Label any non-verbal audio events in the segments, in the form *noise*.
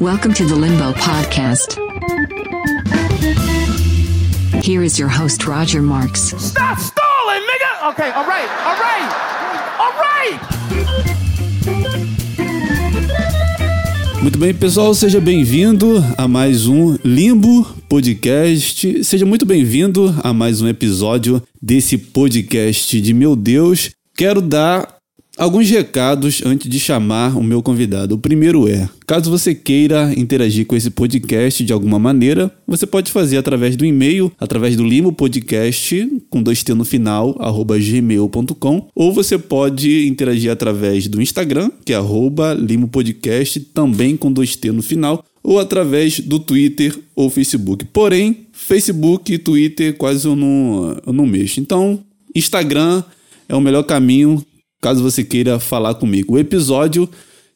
Welcome to the Limbo Podcast. Here is your host, Roger Marks. Stop stalling, nigga! Okay, all right, all right, all right! Muito bem, pessoal, seja bem-vindo a mais um Limbo Podcast. Seja muito bem-vindo a mais um episódio desse podcast de meu Deus. Quero dar Alguns recados antes de chamar o meu convidado. O primeiro é: caso você queira interagir com esse podcast de alguma maneira, você pode fazer através do e-mail, através do Limo Podcast, com dois T no final, arroba gmail.com, ou você pode interagir através do Instagram, que é arroba Limo Podcast, também com dois T no final, ou através do Twitter ou Facebook. Porém, Facebook e Twitter quase eu não, eu não mexo. Então, Instagram é o melhor caminho caso você queira falar comigo. O episódio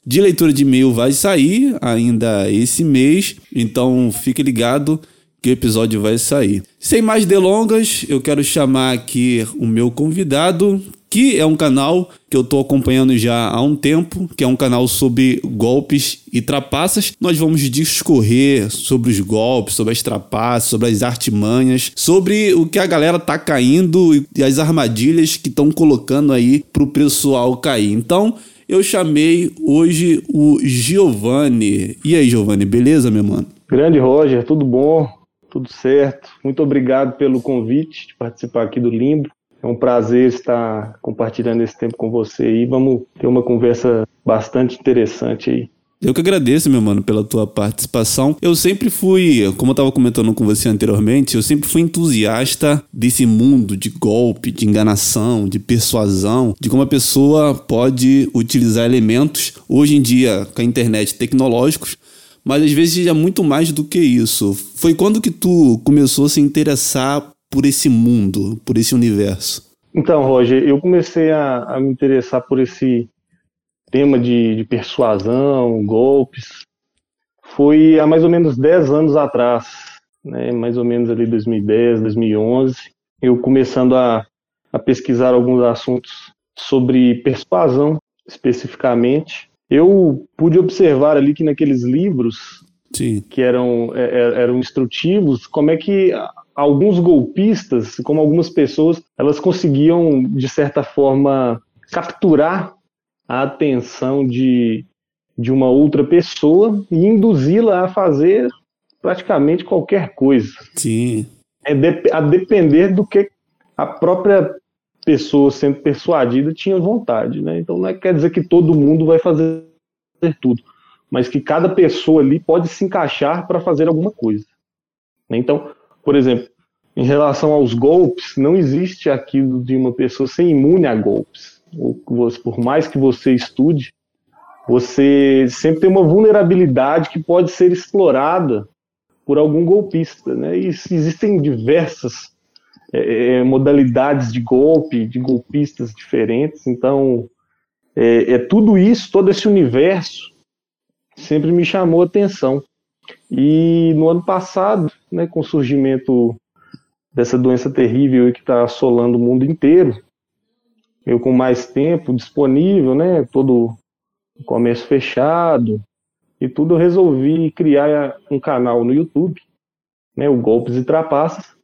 de leitura de e-mail vai sair ainda esse mês, então fique ligado que o episódio vai sair. Sem mais delongas, eu quero chamar aqui o meu convidado, que é um canal que eu estou acompanhando já há um tempo, que é um canal sobre golpes e trapaças. Nós vamos discorrer sobre os golpes, sobre as trapaças, sobre as artimanhas, sobre o que a galera tá caindo e as armadilhas que estão colocando aí pro pessoal cair. Então, eu chamei hoje o Giovanni. E aí, Giovanni, beleza, meu mano? Grande Roger, tudo bom? Tudo certo. Muito obrigado pelo convite de participar aqui do Limbo. É um prazer estar compartilhando esse tempo com você e vamos ter uma conversa bastante interessante aí. Eu que agradeço, meu mano, pela tua participação. Eu sempre fui, como eu estava comentando com você anteriormente, eu sempre fui entusiasta desse mundo de golpe, de enganação, de persuasão, de como a pessoa pode utilizar elementos, hoje em dia, com a internet, tecnológicos, mas às vezes é muito mais do que isso. Foi quando que tu começou a se interessar por esse mundo, por esse universo? Então, Roger, eu comecei a, a me interessar por esse tema de, de, persuasão, golpes, foi há mais ou menos 10 anos atrás, né, mais ou menos ali 2010, 2011, eu começando a, a pesquisar alguns assuntos sobre persuasão especificamente, eu pude observar ali que naqueles livros Sim. que eram, é, é, eram instrutivos, como é que alguns golpistas, como algumas pessoas, elas conseguiam, de certa forma, capturar a atenção de, de uma outra pessoa e induzi-la a fazer praticamente qualquer coisa. Sim. É de, a depender do que a própria pessoa sendo persuadida tinha vontade, né? Então não é, quer dizer que todo mundo vai fazer tudo, mas que cada pessoa ali pode se encaixar para fazer alguma coisa. Né? Então, por exemplo, em relação aos golpes, não existe aquilo de uma pessoa ser imune a golpes. Por mais que você estude, você sempre tem uma vulnerabilidade que pode ser explorada por algum golpista. Né? E existem diversas é, é, modalidades de golpe, de golpistas diferentes. Então, é, é, tudo isso, todo esse universo, sempre me chamou atenção. E no ano passado, né, com o surgimento dessa doença terrível que está assolando o mundo inteiro, eu com mais tempo disponível, né, todo o comércio fechado e tudo, eu resolvi criar um canal no YouTube, né, o Golpes e Trapaças,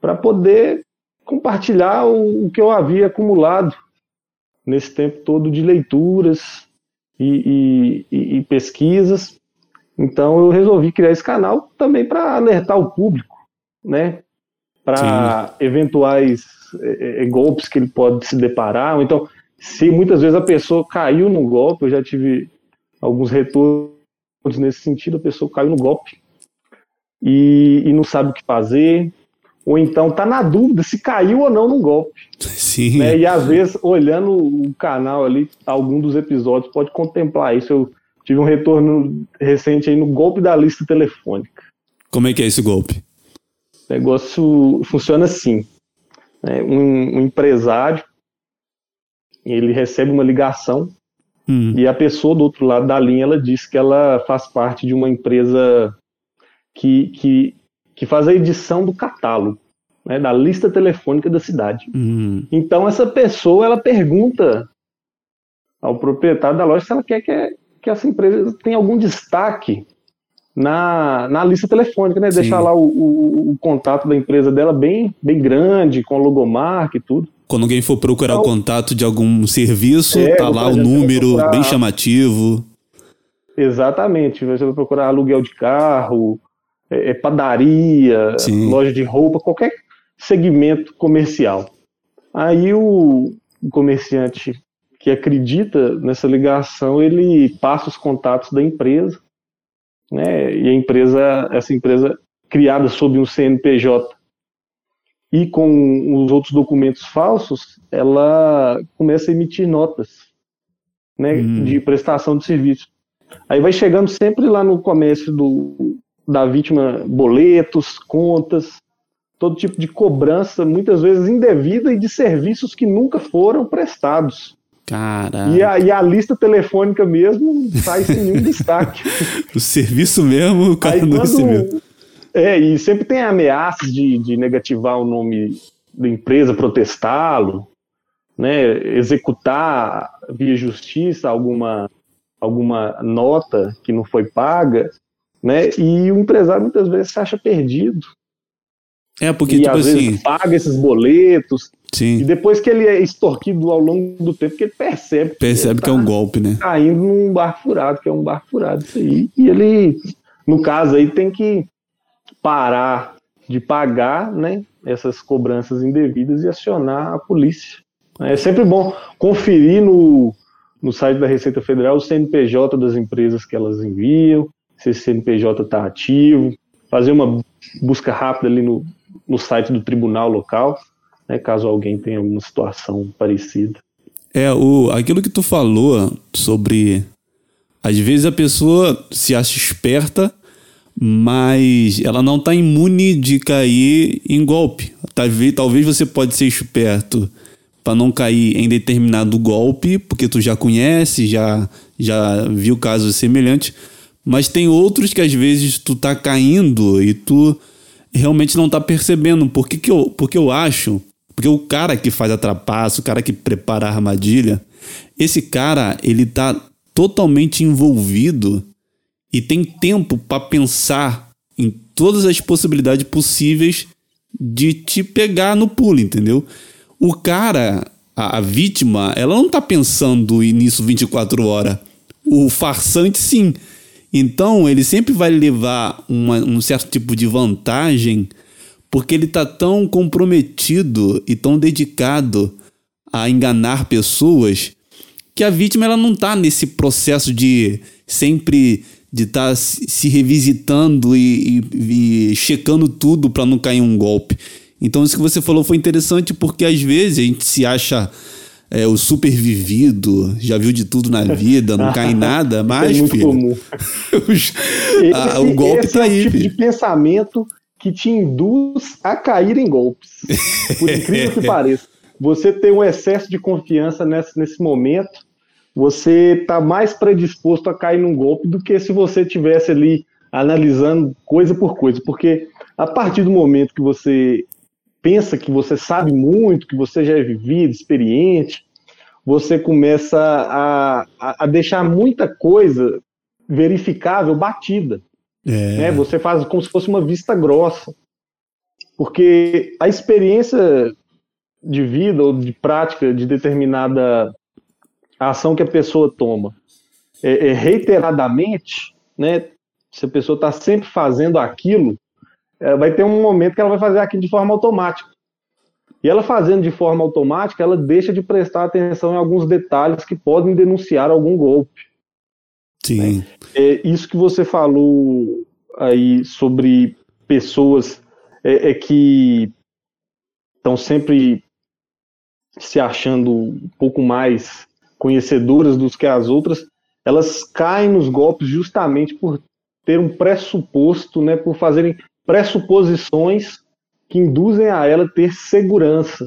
para poder compartilhar o, o, que eu havia acumulado nesse tempo todo de leituras e, e, e pesquisas. Então eu resolvi criar esse canal também para alertar o público, né, para eventuais é, é, golpes que ele pode se deparar. Ou então, se muitas vezes a pessoa caiu no golpe, eu já tive alguns retornos nesse sentido, a pessoa caiu no golpe e, e não sabe o que fazer, ou então está na dúvida se caiu ou não no golpe. Sim. Né? E às vezes, olhando o canal ali, algum dos episódios pode contemplar isso. Eu tive um retorno recente aí no golpe da lista telefônica. Como é que é esse golpe? O negócio funciona assim. Né? Um, um, empresário, ele recebe uma ligação hum. e a pessoa do outro lado da linha, ela diz que ela faz parte de uma empresa que, que, que faz a edição do catálogo, né? da lista telefônica da cidade. Hum. Então essa pessoa, ela pergunta ao proprietário da loja se ela quer que, que essa empresa tenha algum destaque na, na lista telefônica, né? Sim. Deixar lá o, o, o, contato da empresa dela bem, bem grande, com logomarca e tudo. Quando alguém for procurar então, o contato de algum serviço, é, tá lá o número procurar... bem chamativo. Exatamente. Você vai procurar aluguel de carro, é, é padaria, Sim. loja de roupa, qualquer segmento comercial. Aí o, o comerciante que acredita nessa ligação, ele passa os contatos da empresa, né? E a empresa, essa empresa criada sob um CNPJ e com os outros documentos falsos, ela começa a emitir notas, né, hum. de prestação de serviço. Aí vai chegando sempre lá no comércio do, da vítima boletos, contas, todo tipo de cobrança, muitas vezes indevida e de serviços que nunca foram prestados. Cara. E a, e a lista telefônica mesmo sai sem nenhum destaque. *laughs* O serviço mesmo, o cara Aí, não recebeu. É, e sempre tem ameaças de, de negativar o nome da empresa, protestá-lo, né, executar via justiça alguma, alguma nota que não foi paga, né, e o empresário muitas vezes se acha perdido. É, porque, e, tipo às assim... vezes paga esses boletos, Sim. E depois que ele é extorquido ao longo do tempo, que ele percebe. Percebe que, que é um tá golpe, né? Caindo num barco furado, que é um barco furado isso aí. E ele, no caso aí, tem que parar de pagar, né? Essas cobranças indevidas e acionar a polícia. É sempre bom conferir no, no site da Receita Federal o CNPJ das empresas que elas enviam, se esse CNPJ está ativo, fazer uma busca rápida ali no, no site do tribunal local né, caso alguém tenha alguma situação parecida. É, o, aquilo que tu falou sobre. Às vezes a pessoa se acha esperta, mas ela não está imune de cair em golpe. Talvez, talvez você pode ser esperto para não cair em determinado golpe, porque tu já conhece, já, já viu casos semelhantes, mas tem outros que às vezes tu tá caindo e tu realmente não tá percebendo. Por que, que, eu, porque eu acho porque o cara que faz a trapaça, o cara que prepara a armadilha, esse cara, ele tá totalmente envolvido e tem tempo para pensar em todas as possibilidades possíveis de te pegar no pulo, entendeu? O cara, a, a vítima, ela não tá pensando nisso 24 horas. O farsante, sim. Então, ele sempre vai levar uma, um certo tipo de vantagem porque ele está tão comprometido e tão dedicado a enganar pessoas que a vítima ela não está nesse processo de sempre de estar tá se revisitando e, e, e checando tudo para não cair um golpe. Então isso que você falou foi interessante porque às vezes a gente se acha é, o supervivido, já viu de tudo na vida, não cai em *laughs* nada, mas é muito filho, comum. Os, *laughs* a, o golpe esse tá é aí. Tipo filho. de pensamento que te induz a cair em golpes. Por incrível que *laughs* pareça. Você tem um excesso de confiança nesse, nesse momento, você está mais predisposto a cair num golpe do que se você tivesse ali analisando coisa por coisa. Porque a partir do momento que você pensa que você sabe muito, que você já é vivido, experiente, você começa a, a, deixar muita coisa verificável batida. É. Né? Você faz como se fosse uma vista grossa. Porque a experiência de vida ou de prática de determinada ação que a pessoa toma é, é reiteradamente, né? Se a pessoa está sempre fazendo aquilo, vai ter um momento que ela vai fazer aquilo de forma automática. E ela fazendo de forma automática, ela deixa de prestar atenção em alguns detalhes que podem denunciar algum golpe. Sim. Né? É, isso que você falou aí sobre pessoas é, é que estão sempre se achando um pouco mais conhecedoras do que as outras, elas caem nos golpes justamente por ter um pressuposto, né, por fazerem pressuposições que induzem a ela ter segurança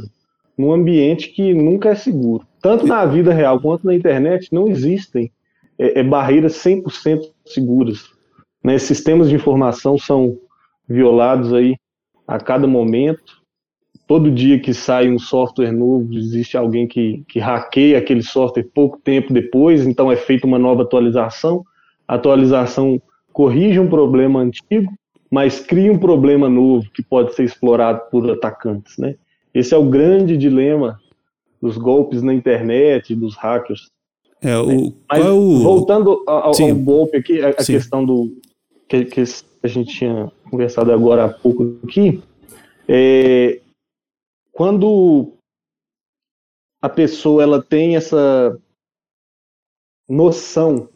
num ambiente que nunca é seguro. Tanto na vida real quanto na internet não existem é, é barreiras 100% seguras. Né? Sistemas de informação são violados aí a cada momento. Todo dia que sai um software novo, existe alguém que, que hackeia aquele software pouco tempo depois, então é feita uma nova atualização. A atualização corrige um problema antigo, mas cria um problema novo que pode ser explorado por atacantes, né? Esse é o grande dilema dos golpes na internet, dos hackers. É, o, Mas, é o... voltando ao, ao golpe aqui, a, a questão do que, que a gente tinha conversado agora há pouco aqui, é, quando a pessoa ela tem essa noção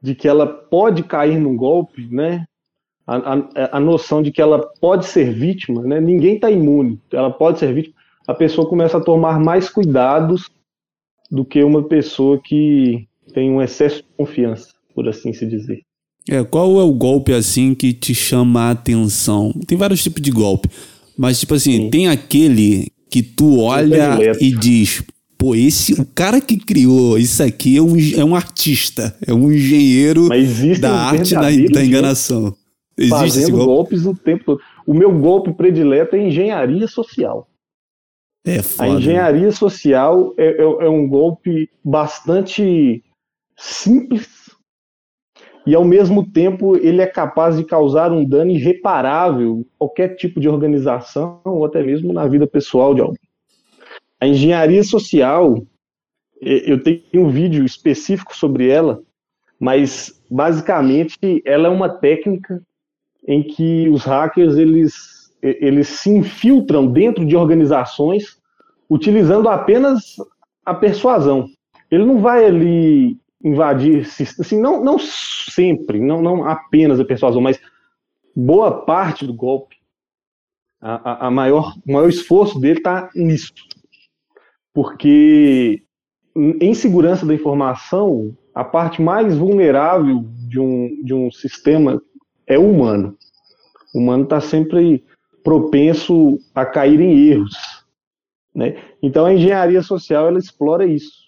de que ela pode cair num golpe, né? A, a, a noção de que ela pode ser vítima, né? Ninguém está imune, ela pode ser vítima. A pessoa começa a tomar mais cuidados do que uma pessoa que tem um excesso de confiança, por assim se dizer. É, qual é o golpe assim que te chama a atenção? Tem vários tipos de golpe, mas tipo assim, Sim. tem aquele que tu olha e diz, pô, esse, o cara que criou isso aqui é um, é um artista, é um engenheiro da arte da, da enganação. Existe Fazendo golpe? golpes o tempo todo. O meu golpe predileto é engenharia social. É A foda. engenharia social é, é- é um golpe bastante simples e, ao mesmo tempo, ele é capaz de causar um dano irreparável em qualquer tipo de organização ou até mesmo na vida pessoal de alguém. A engenharia social, eh, eu tenho um vídeo específico sobre ela, mas basicamente ela é uma técnica em que os hackers eles, eles se infiltram dentro de organizações utilizando apenas a persuasão. Ele não vai ali invadir, assim, não, não sempre, não, não apenas a persuasão, mas boa parte do golpe, a, a- maior, o maior esforço dele está nisso. Porque em segurança da informação, a parte mais vulnerável de um, de um sistema é o humano. O humano está sempre propenso a cair em erros. Né? Então a engenharia social ela explora isso.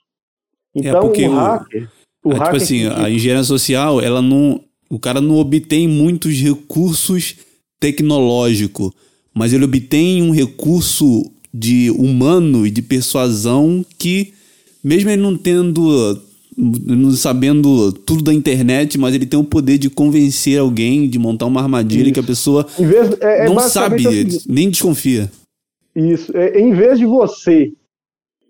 Então porque o hacker, o É, tipo hacker assim, que- a engenharia social, ela não. O cara não obtém muitos recursos tecnológicos, mas ele obtém um recurso de humano e de persuasão que, mesmo ele não tendo. Não sabendo tudo da internet, mas ele tem o poder de convencer alguém, de montar uma armadilha que a pessoa vez, é, é não sabe, seguinte, nem desconfia. Isso. É, em vez de você,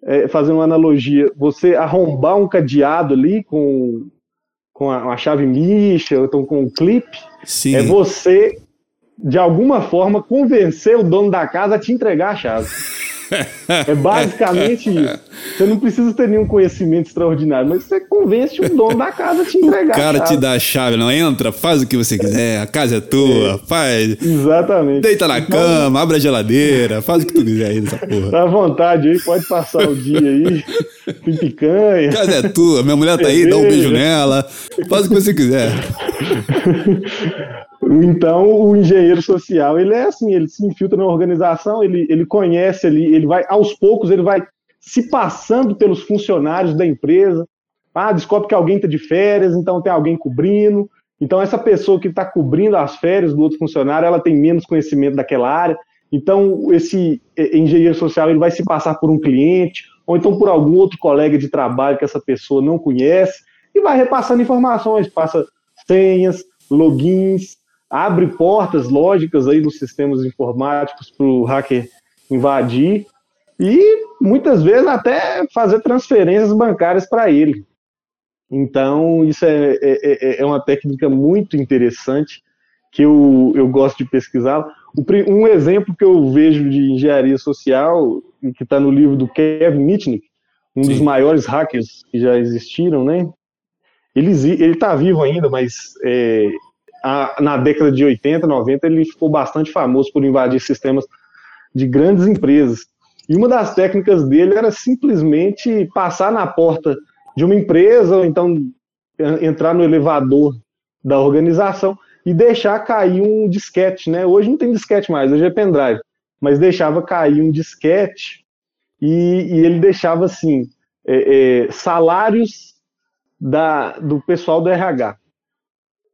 é, fazer uma analogia, você arrombar um cadeado ali com, com a, uma chave micha, ou então com um clipe, Sim. é você, de alguma forma, convencer o dono da casa a te entregar a chave. É basicamente isso. Você não precisa ter nenhum conhecimento extraordinário, mas você convence o dono da casa a te entregar O cara te dá a chave, não entra, faz o que você quiser, a casa é tua, faz. Exatamente. Deita na cama, abre a geladeira, faz o que tu quiser aí nessa porra. Tá à vontade aí, pode passar o dia aí. *laughs* Tem picanha. A casa é tua, minha mulher tá aí, dá um beijo nela, faz o que você quiser. *laughs* Então, o engenheiro social, ele é assim, ele se infiltra na organização, ele, ele conhece ali, ele vai, aos poucos, ele vai se passando pelos funcionários da empresa. Ah, descobre que alguém está de férias, então tem alguém cobrindo. Então, essa pessoa que está cobrindo as férias do outro funcionário, ela tem menos conhecimento daquela área. Então, esse eh, engenheiro social, ele vai se passar por um cliente, ou então por algum outro colega de trabalho que essa pessoa não conhece, e vai repassando informações, passa senhas, logins, abre portas lógicas aí nos sistemas informáticos para o hacker invadir e muitas vezes até fazer transferências bancárias para ele. Então, isso é, é, é uma técnica muito interessante que eu, eu gosto de pesquisar. Um exemplo que eu vejo de engenharia social, que está no livro do Kevin Mitnick, um dos Sim. maiores hackers que já existiram, né? Ele está vivo ainda, mas é, a- na década de 80, 90, ele ficou bastante famoso por invadir sistemas de grandes empresas. E uma das técnicas dele era simplesmente passar na porta de uma empresa, ou então en- entrar no elevador da organização e deixar cair um disquete, né? Hoje não tem disquete mais, hoje é pendrive, mas deixava cair um disquete e, e ele deixava assim é, é, salários da, do pessoal do RH.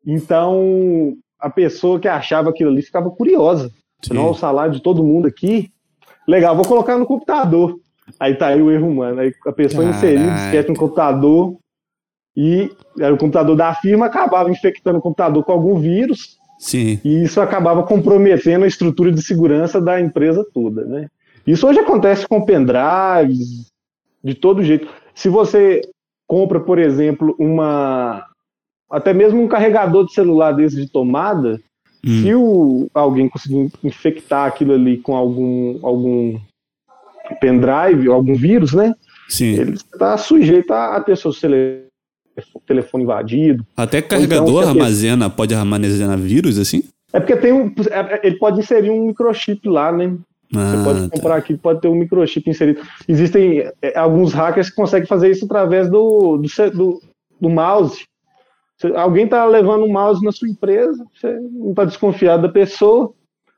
Então a pessoa que achava aquilo ali ficava curiosa. Sim. Não, o salário de todo mundo aqui. Legal, vou colocar no computador. Aí tá aí o erro humano. Aí a pessoa inseriu o Caraca. disquete no computador E era o computador da firma acabava infectando o computador com algum vírus. Sim. E isso acabava comprometendo a estrutura de segurança da empresa toda, né? Isso hoje acontece com pendrives, de todo jeito. Se você compra, por exemplo, uma até mesmo um carregador de celular desse de tomada, hum. se o, alguém conseguir infectar aquilo ali com algum algum pendrive, algum vírus, né? Sim. Ele está sujeito a, ter seu telefone invadido. Até então, carregador então, armazena, pode armazenar vírus assim? É porque tem um, é, ele pode inserir um microchip lá, né? Ah, Você pode tá. comprar tá. aqui, pode ter um microchip inserido. Existem é, alguns hackers que conseguem fazer isso através do, do, do, do mouse. Alguém está levando um mouse na sua empresa, você não está desconfiado da pessoa,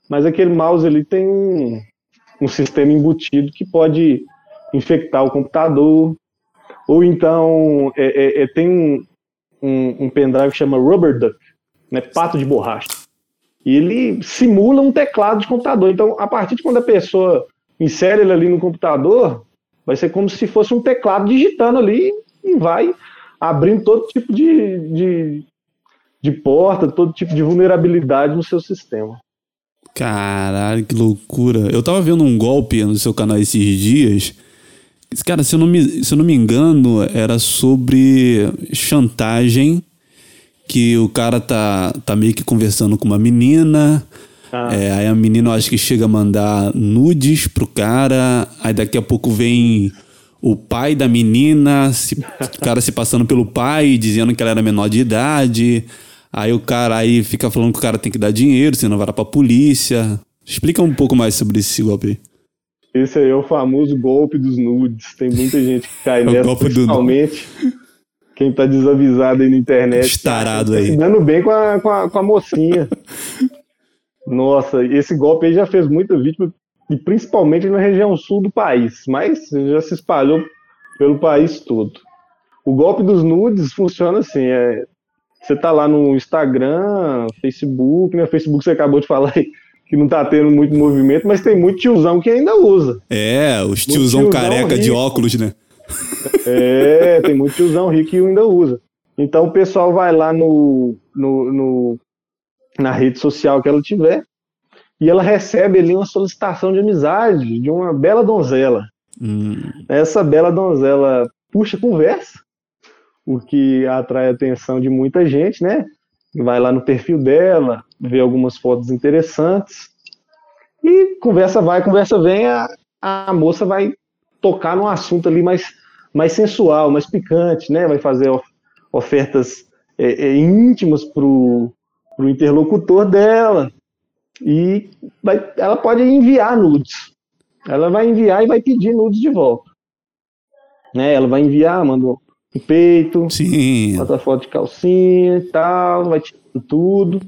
mas aquele mouse ali tem um, um sistema embutido que pode infectar o computador. Ou então é, é, é tem um, um, um pendrive que chama Rubber Duck, né, pato de borracha e ele simula um teclado de computador. Então, a partir de quando a pessoa insere ele ali no computador, vai ser como se fosse um teclado digitando ali e vai abrindo todo tipo de, de, de porta, todo tipo de vulnerabilidade no seu sistema. Caralho, que loucura. Eu tava vendo um golpe no seu canal esses dias. Cara, se eu não me, se eu não me engano, era sobre chantagem que o cara tá, tá meio que conversando com uma menina. Ah. É, aí a menina eu acho que chega a mandar nudes pro cara. Aí daqui a pouco vem o pai da menina, se, o cara se passando pelo pai, dizendo que ela era menor de idade. Aí o cara aí fica falando que o cara tem que dar dinheiro, senão vai pra polícia. Explica um pouco mais sobre esse golpe aí. Esse aí é o famoso golpe dos nudes. Tem muita gente que cai *laughs* é nessa, principalmente. Do quem tá desavisado aí na internet. Estarado tá aí. Se dando bem com a, com a, com a mocinha. *laughs* Nossa, esse golpe aí já fez muita vítima, e principalmente na região sul do país, mas já se espalhou pelo país todo. O golpe dos nudes funciona assim, é, você tá lá no Instagram, Facebook, né? Facebook você acabou de falar aí, que não tá tendo muito movimento, mas tem muito tiozão que ainda usa. É, os tiozão, tiozão careca rico. de óculos, né? É, tem muito tiozão rico que ainda usa. Então o pessoal vai lá no, no, no, na rede social que ela tiver e ela recebe ali uma solicitação de amizade de uma bela donzela. Hum. Essa bela donzela puxa conversa, o que atrai a atenção de muita gente, né? Vai lá no perfil dela, vê algumas fotos interessantes e conversa vai, conversa vem, a, a moça vai tocar num assunto ali mais mais sensual, mais picante, né? Vai fazer ofertas é, é, íntimas para o interlocutor dela e vai, ela pode enviar nudes. Ela vai enviar e vai pedir nudes de volta. Né? Ela vai enviar, manda o peito, Sim. bota foto de calcinha e tal, vai tirando tudo.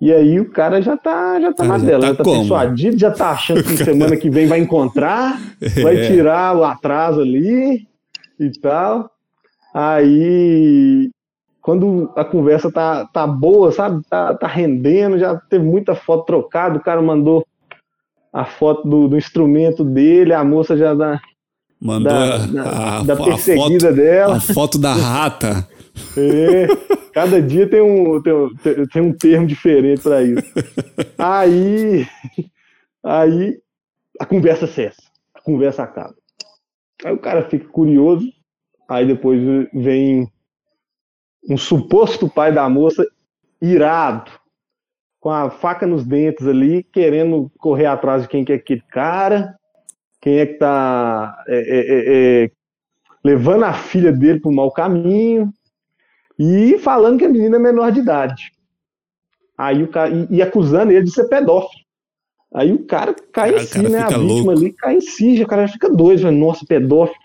E aí o cara já tá, já tá cara, na dela, já tá, já tá persuadido, já tá achando que *laughs* semana que vem vai encontrar, é. vai tirar o atraso ali e tal. Aí, quando a conversa tá, tá boa, sabe? Tá, tá rendendo, já teve muita foto trocada, o cara mandou a foto do, do instrumento dele, a moça já dá. Mandou da, da, a, da perseguida a foto, dela. A foto da rata. É, cada dia tem um, tem, tem um termo diferente para isso. Aí, aí a conversa cessa, a conversa acaba. Aí o cara fica curioso, aí depois vem um suposto pai da moça irado, com a faca nos dentes ali, querendo correr atrás de quem que é aquele cara, quem é que tá é, é, é, é levando a filha dele para o mau caminho e falando que a menina é menor de idade. Aí o cara, e, e acusando ele de ser pedófilo. Aí o cara cai em si, né? A vítima louco. ali cai em si, o cara já fica doido, nossa, pedófilo.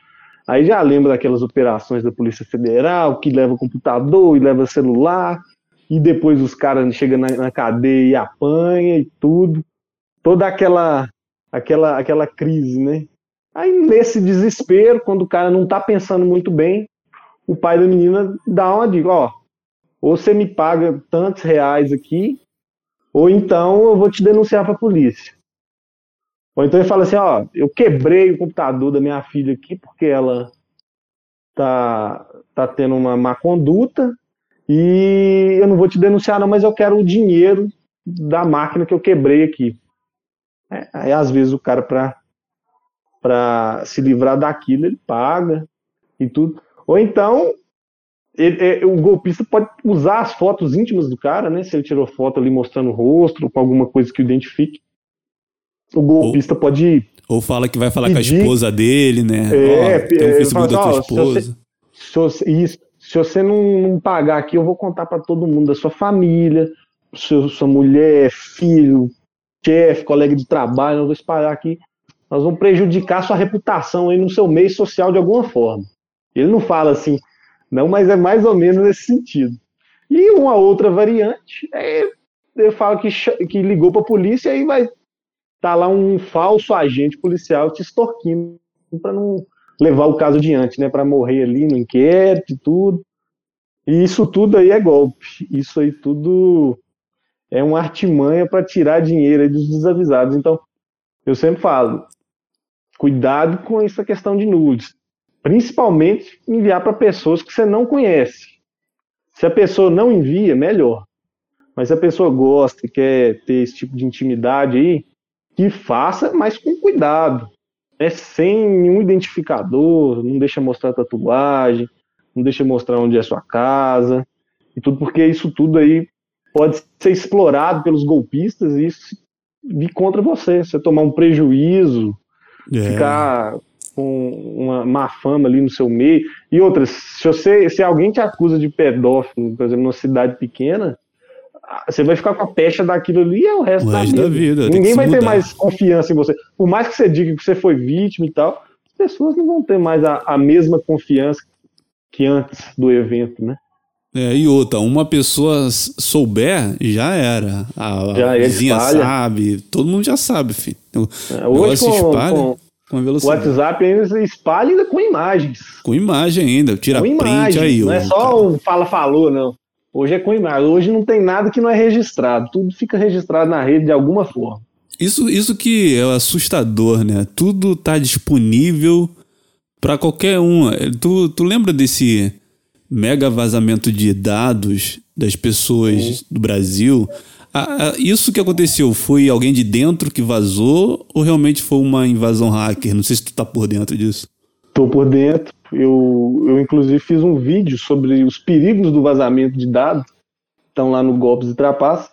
Aí já lembra daquelas operações da Polícia Federal, que leva computador e leva celular, e depois os caras chegam na, na, cadeia e apanha e tudo. Toda aquela, aquela, aquela crise, né? Aí nesse desespero, quando o cara não tá pensando muito bem, o pai da menina dá uma dica, ó, ou você me paga tantos reais aqui, ou então eu vou te denunciar para a polícia. Ou então ele fala assim, ó, eu quebrei o computador da minha filha aqui porque ela tá, tá tendo uma má conduta e eu não vou te denunciar não, mas eu quero o dinheiro da máquina que eu quebrei aqui. É, aí às vezes o cara para para se livrar daquilo ele paga e tudo. Ou então ele, é, o golpista pode usar as fotos íntimas do cara, né? Se ele tirou foto ali mostrando o rosto, com alguma coisa que o identifique. O golpista ou, pode. Ou fala que vai falar pedir, com a esposa dele, né? É, oh, tem um Facebook da tua esposa. Se você, se você, isso, se você não, não, pagar aqui, eu vou contar para todo mundo da sua família, seu, sua mulher, filho, chefe, colega de trabalho, eu vou espalhar aqui. Nós vamos prejudicar sua reputação aí no seu meio social de alguma forma. Ele não fala assim, não, mas é mais ou menos nesse sentido. E uma outra variante é ele fala que, que ligou para a polícia e aí vai tá lá um falso agente policial te extorquindo para não levar o caso adiante, né? Para morrer ali no inquérito e tudo. E isso tudo aí é golpe. Isso aí tudo é uma artimanha para tirar dinheiro dos desavisados. Então, eu sempre falo, cuidado com essa questão de nudes principalmente enviar para pessoas que você não conhece. Se a pessoa não envia, melhor. Mas se a pessoa gosta e quer ter esse tipo de intimidade aí, que faça, mas com cuidado. É sem nenhum identificador, não deixa mostrar tatuagem, não deixa mostrar onde é sua casa, e tudo porque isso tudo aí pode ser explorado pelos golpistas e isso vir contra você. Você tomar um prejuízo, é. ficar com uma má fama ali no seu meio. E outras, se você, se alguém te acusa de pedófilo, por exemplo, numa cidade pequena, você vai ficar com a pecha daquilo ali e é o resto, da, vida. da, vida. Ninguém vai mudar. ter mais confiança em você. Por mais que você diga que você foi vítima e tal, as pessoas não vão ter mais a, a mesma confiança que antes do evento, né? É, e outra, uma pessoa souber, já era. A, já a vizinha espalha. sabe, todo mundo já sabe, filho. É, hoje, com, espalha. Com, com velocidade. O WhatsApp ainda espalha ainda com imagens. Com imagem ainda, tira com print imagem. aí. Não é só o fala-falou, não. Hoje é com imagem. Hoje não tem nada que não é registrado. Tudo fica registrado na rede de alguma forma. Isso, isso que é assustador, né? Tudo tá disponível para qualquer um. Tu, tu lembra desse mega vazamento de dados das pessoas Sim. do Brasil? isso que aconteceu foi alguém de dentro que vazou ou realmente foi uma invasão hacker? Não sei se tu tá por dentro disso. Tô por dentro. Eu, eu inclusive fiz um vídeo sobre os perigos do vazamento de dados. Estão lá no Golpes e Trapaças.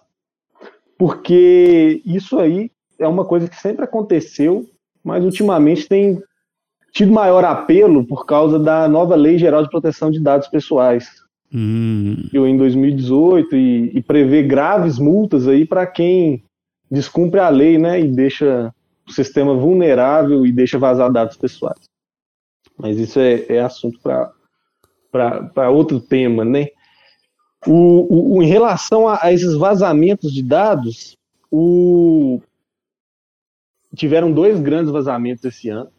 Porque isso aí é uma coisa que sempre aconteceu, mas ultimamente tem tido maior apelo por causa da nova Lei Geral de Proteção de Dados Pessoais, Hum. em 2018 e, e prevê graves multas aí para quem descumpre a lei, né, e deixa o sistema vulnerável e deixa vazar dados pessoais. Mas isso é, é assunto para outro tema, né? O, o, em relação a, a, esses vazamentos de dados, o, tiveram dois grandes vazamentos esse ano.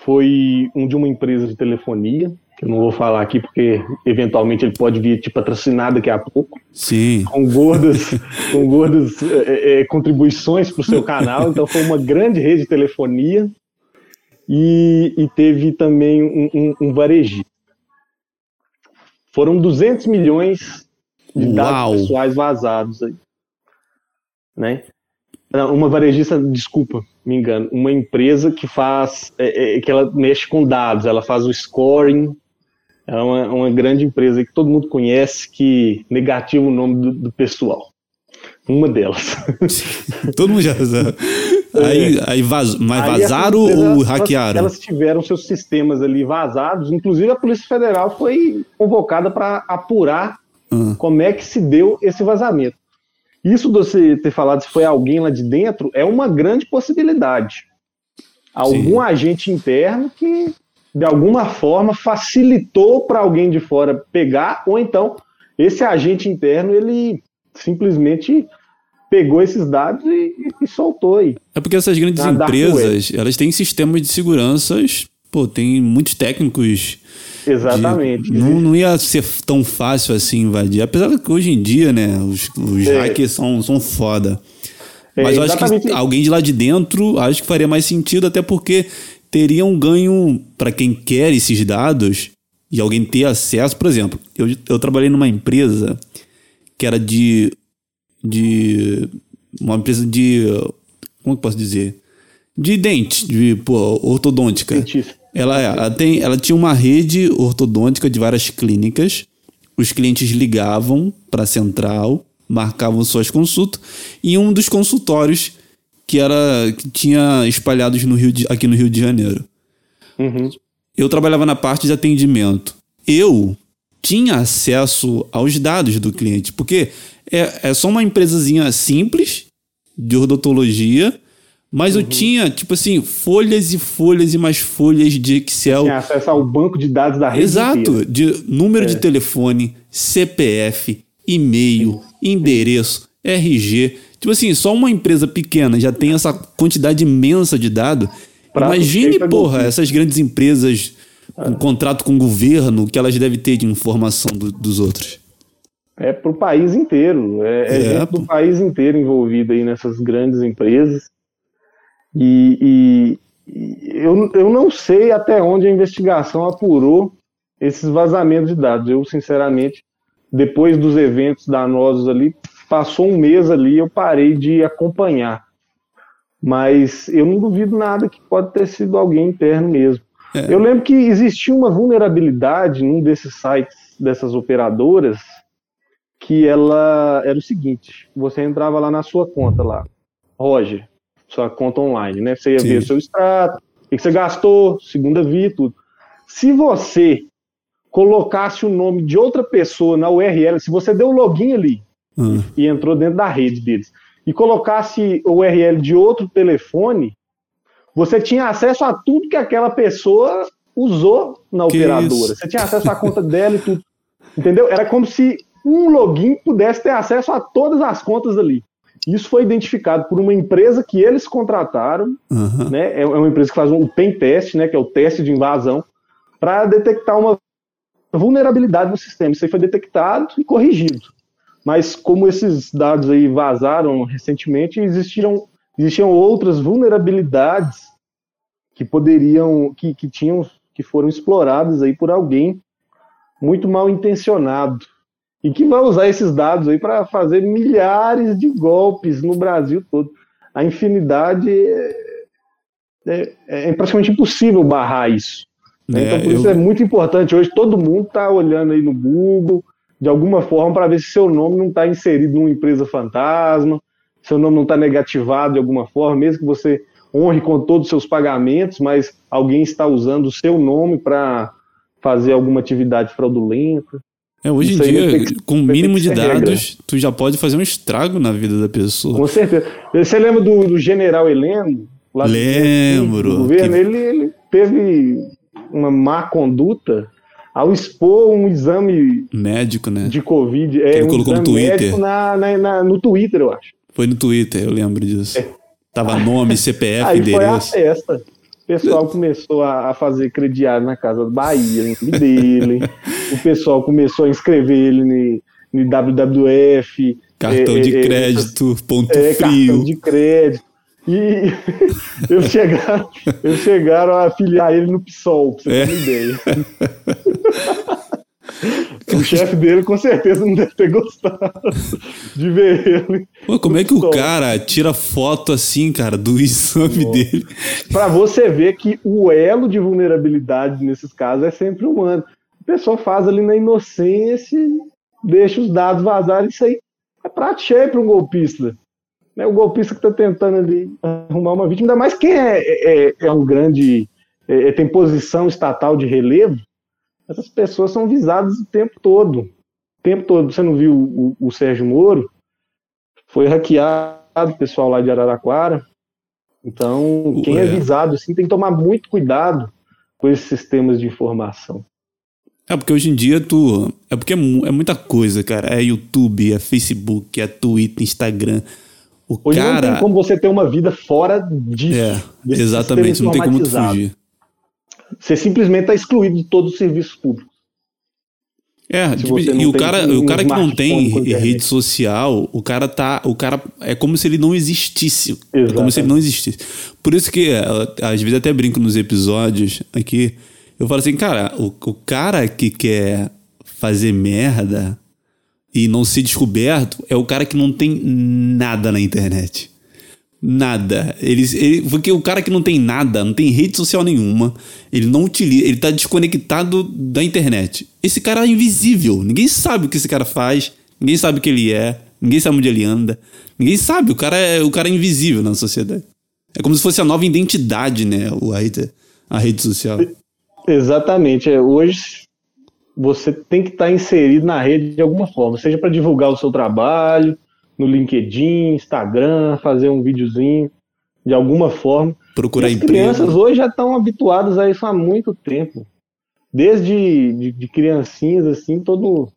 Foi um de uma empresa de telefonia, que eu não vou falar aqui porque eventualmente ele pode vir te patrocinar daqui a pouco. Sim. Com gordas, *laughs* com gordas é, é, contribuições para o seu canal. Então foi uma grande rede de telefonia e, e teve também um, um, um varejista. Foram 200 milhões de Uau. dados pessoais vazados aí. Né? Uma varejista, desculpa, me engano, uma empresa que faz, é, é, que ela mexe com dados, ela faz o scoring é uma, uma grande empresa que todo mundo conhece que negativa o nome do, do pessoal. Uma delas. *laughs* todo mundo já sabe. Aí, é. aí vaz, mas aí vazaram ou hackearam? Elas, elas tiveram seus sistemas ali vazados. Inclusive a Polícia Federal foi convocada para apurar uhum. como é que se deu esse vazamento. Isso de você ter falado se foi alguém lá de dentro é uma grande possibilidade. Algum Sim. agente interno que de alguma forma facilitou para alguém de fora pegar, ou então esse agente interno ele simplesmente pegou esses dados e, e soltou aí. É porque essas grandes empresas, elas têm sistemas de seguranças, pô, tem muitos técnicos. Exatamente. De, não, não ia ser tão fácil assim invadir. Apesar que hoje em dia, né, os, os é. hackers são, são foda. É, Mas é, eu acho que alguém de lá de dentro, acho que faria mais sentido, até porque teria um ganho para quem quer esses dados e alguém ter acesso. Por exemplo, eu, eu trabalhei numa empresa que era de. De. uma empresa de. como eu posso dizer? De dente, de pô, ortodôntica. Dentista. Ela, ela, tem, ela tinha uma rede ortodôntica de várias clínicas. Os clientes ligavam para a central, marcavam suas consultas, e um dos consultórios que era que tinha espalhados no Rio de, aqui no Rio de Janeiro. Uhum. Eu trabalhava na parte de atendimento. Eu tinha acesso aos dados do cliente, porque é, é só uma empresazinha simples de odontologia, mas eu tinha, tipo assim, folhas e folhas e mais folhas de Excel. Tinha acesso ao banco de dados da rede Exato, de número de telefone, CPF, e-mail, endereço, RG. Tipo assim, só uma empresa pequena já tem essa quantidade imensa de dado. Imagine, porra, essas grandes empresas com contrato com o governo, que elas devem ter de informação do- dos outros. É pro país inteiro. É, é É, gente do país inteiro envolvida aí nessas grandes empresas. E, e- e eu, eu não sei até onde a investigação apurou esses vazamentos de dados. Eu, sinceramente, depois dos eventos danosos ali, passou um mês ali, eu parei de acompanhar. Mas eu não duvido nada que pode ter sido alguém interno mesmo. É. Eu lembro que existia uma vulnerabilidade num desses sites dessas operadoras que ela era o seguinte: você entrava lá na sua conta lá, Roger, sua conta online, né? Você ia Sim. ver seu extrato, o que você gastou, segunda via, tudo. Se você colocasse o nome de outra pessoa na URL, se você deu o login ali Ah, e entrou dentro da rede deles e colocasse o URL de outro telefone, você tinha acesso a tudo que aquela pessoa usou na Que operadora. isso? Você tinha acesso à conta dela e tudo. Entendeu? Era como se um login pudesse ter acesso a todas as contas ali. Isso foi identificado por uma empresa que eles contrataram, aham. né? É uma empresa que faz um pen test, né? Que é o teste de invasão, para detectar uma vulnerabilidade no sistema. Isso aí foi detectado e corrigido. Mas como esses dados aí vazaram recentemente, existiram, existiam outras vulnerabilidades que poderiam, que, que tinham, que foram exploradas aí por alguém muito mal intencionado e que vai usar esses dados aí para fazer milhares de golpes no Brasil todo. A infinidade é, é, é praticamente impossível barrar isso. É, então, por eu- isso é muito importante. Hoje todo mundo está olhando aí no Google, de alguma forma, para ver se seu nome não está inserido numa empresa fantasma, seu nome não está negativado de alguma forma, mesmo que você honre com todos os seus pagamentos, mas alguém está usando o seu nome para fazer alguma atividade fraudulenta. É, hoje em dia, que- com o mínimo de ser regra. dados, tu já pode fazer um estrago na vida da pessoa. Com certeza. Você lembra do, do general Heleno? Lembro, Do governo? que- Ele, ele teve uma má conduta ao expor um exame Médico, né? de Covid. É, ele um colocou no Twitter. na, na- na- no Twitter, eu acho. Foi no Twitter, eu lembro disso. Tava nome, CPF. Aí foi a endereço. festa. O pessoal começou a, fazer crediário na Casa do Bahia, dele. o pessoal começou a inscrever ele no, no WWF. Cartão é, de é, é, crédito, ponto é, frio. cartão de crédito. E *laughs* eles chegaram, eles chegaram a afiliar ele no PSOL, pra você É. ter uma ideia. *laughs* o chefe dele com certeza não deve ter gostado de ver ele. Pô, como é que o cara tira foto assim, cara, do exame dele? Pra você ver que o elo de vulnerabilidade nesses casos é sempre humano. O pessoal faz ali na inocência, deixa os dados vazarem, isso aí é prato cheio para um golpista. Né? O golpista que está tentando ali arrumar uma vítima, ainda mais quem é, é, é um grande. é- tem posição estatal de relevo, essas pessoas são visadas o tempo todo. O tempo todo. Você não viu o, o Sérgio Moro? Foi hackeado, o pessoal lá de Araraquara. Então, quem é visado assim, tem que tomar muito cuidado com esses sistemas de informação. É porque hoje em dia tu. É porque é, é muita coisa, cara. É YouTube, é Facebook, é Twitter, Instagram. O Hoje não cara. tem como você ter uma vida fora disso. É, exatamente, não tem como tu fugir. Você simplesmente está excluído de todos os serviços públicos. É, tipo, e o cara, um o cara que não tem rede social, o cara tá, o cara é como se ele não existisse. É como se ele não existisse. Por isso que é, às vezes até brinco nos episódios aqui, eu falo assim, cara, o, o cara que quer fazer merda e não ser descoberto é o cara que não tem nada na internet. Nada. Ele, ele, porque o cara que não tem nada, não tem rede social nenhuma, ele não utiliza, ele tá desconectado da internet. Esse cara é invisível. Ninguém sabe o que esse cara faz, ninguém sabe o que ele é, ninguém sabe onde ele anda. Ninguém sabe, o cara é, o cara é invisível na sociedade. É como se fosse a nova identidade, né? o- A rede, a rede social. Exatamente. É, hoje você tem que estar inserido na rede de alguma forma, seja para divulgar o seu trabalho, no LinkedIn, Instagram, fazer um videozinho, de alguma forma. Procurar E as emprego. crianças hoje já estão habituadas a isso há muito tempo. Desde de, de criancinhas, assim, todo,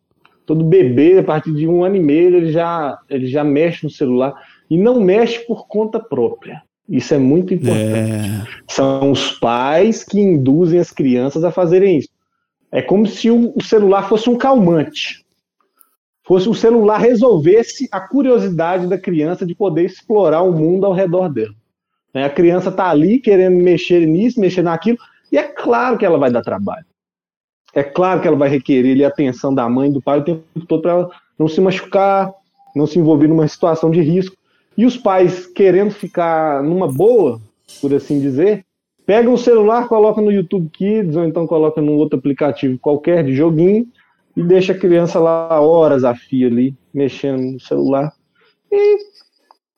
todo bebê, a partir de um ano e meio, ele já, ele já mexe no celular. E não mexe por conta própria. Isso é muito importante. É, São os pais que induzem as crianças a fazerem isso. É como se o, o celular fosse um calmante. Fosse o celular resolvesse a curiosidade da criança de poder explorar o mundo ao redor dela. Né, A criança está ali querendo mexer nisso, mexer naquilo, e é claro que ela vai dar trabalho. É claro que ela vai requerer a atenção da mãe e do pai o tempo todo para ela não se machucar, não se envolver numa situação de risco. E os pais querendo ficar numa boa, por assim dizer, pegam o celular, coloca no YouTube Kids ou então coloca num outro aplicativo qualquer de joguinho e deixa a criança lá horas a fio ali, mexendo no celular. E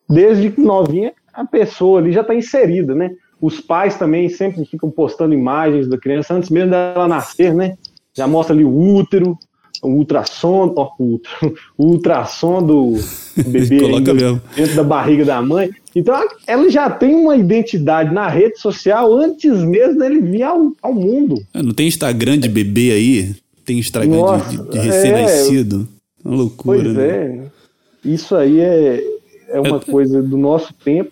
desde novinha a pessoa ali já está inserida, né? Os pais também sempre ficam postando imagens da criança antes mesmo dela nascer, né? Já mostra ali o útero, o ultrassom, ó, o, ultra- o ultrassom do bebê *laughs* dentro da barriga da mãe. Então ela já tem uma identidade na rede social antes mesmo dele vir ao, ao mundo. É, Não tem Instagram de bebê aí? Tem Instagram de- de, de recém-nascido? É uma loucura, Pois né? é. Isso aí é, é uma coisa do nosso tempo.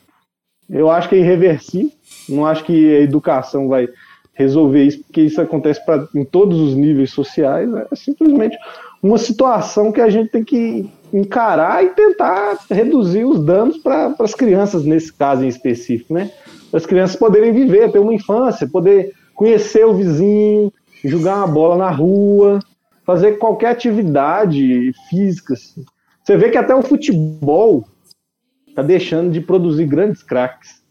Eu acho que é irreversível. Não acho que a educação vai resolver isso, porque isso acontece pra, em todos os níveis sociais. É simplesmente uma situação que a gente tem que encarar e tentar reduzir os danos para as crianças, nesse caso em específico, né? Para as crianças poderem viver, ter uma infância, poder conhecer o vizinho, jogar uma bola na rua, fazer qualquer atividade física. assim. Você vê que até o futebol está deixando de produzir grandes craques.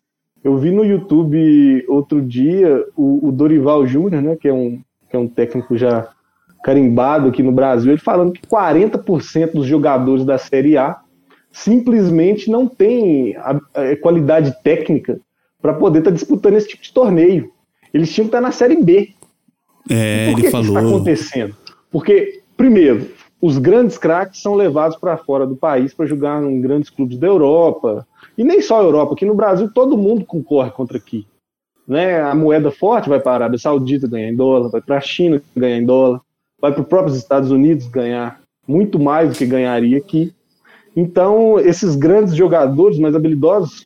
Eu vi no YouTube outro dia o, o Dorival Júnior, né, que é, um, que é um técnico já carimbado aqui no Brasil, ele falando que 40% dos jogadores da Série A simplesmente não têm a, a qualidade técnica para poder estar disputando esse tipo de torneio. Eles tinham que estar na Série B. É, ele que que isso está falou. acontecendo? Porque, primeiro, os grandes craques são levados para fora do país para jogar em grandes clubes da Europa. E nem só a Europa, aqui no Brasil todo mundo concorre contra aqui. Né? A moeda forte vai para a Arábia Saudita ganhar em dólar, vai para a China ganhar em dólar, vai para os próprios Estados Unidos ganhar muito mais do que ganharia aqui. Então, esses grandes jogadores mais habilidosos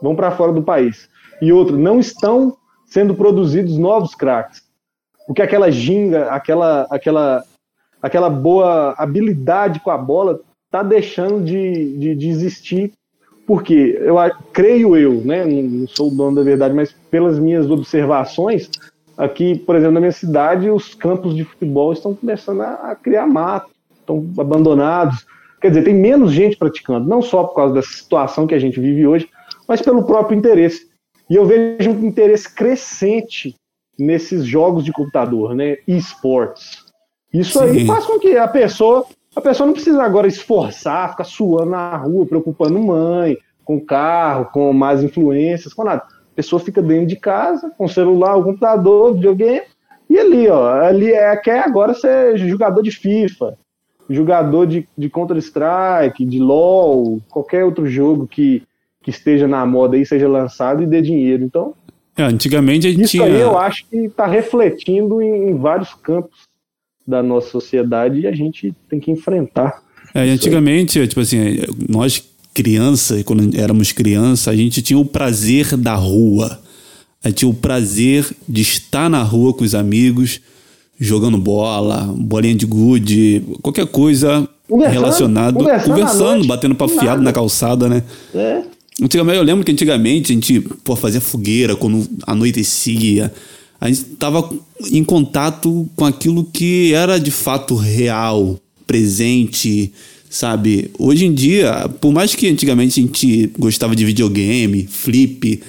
vão para fora do país. E outro, não estão sendo produzidos novos craques porque aquela ginga, aquela, aquela, aquela boa habilidade com a bola tá deixando de, de, de existir. Porque eu creio eu, né? Não não sou o dono da verdade, mas pelas minhas observações, aqui, por exemplo, na minha cidade, os campos de futebol estão começando a, a criar mato, estão abandonados. Quer dizer, tem menos gente praticando, não só por causa dessa situação que a gente vive hoje, mas pelo próprio interesse. E eu vejo um interesse crescente nesses jogos de computador, né? esportes. Isso Sim. aí faz com que a pessoa, a pessoa não precisa agora esforçar, ficar suando na rua, preocupando mãe, com carro, com más influências, com nada. A pessoa fica dentro de casa, com celular, o computador, videogame, e ali, ó, ali é quer agora ser jogador de FIFA, jogador de, de Counter-Strike, de LoL, qualquer outro jogo que, que esteja na moda aí, seja lançado e dê dinheiro. Então, É, antigamente a gente isso tinha. aí eu acho que está refletindo em, em vários campos da nossa sociedade e a gente tem que enfrentar. É, antigamente, tipo assim, nós criança, quando éramos criança, a gente tinha o prazer da rua. A gente tinha o prazer de estar na rua com os amigos, jogando bola, bolinha de gude, qualquer coisa Conversando, relacionado, conversando conversando, batendo papo fiado na calçada, né? É. Antigamente, eu lembro que antigamente a gente pô, fazia fogueira quando anoitecia. A gente tava em contato com aquilo que era de fato real, presente, sabe? Hoje em dia, por mais que antigamente a gente gostava de videogame, flip,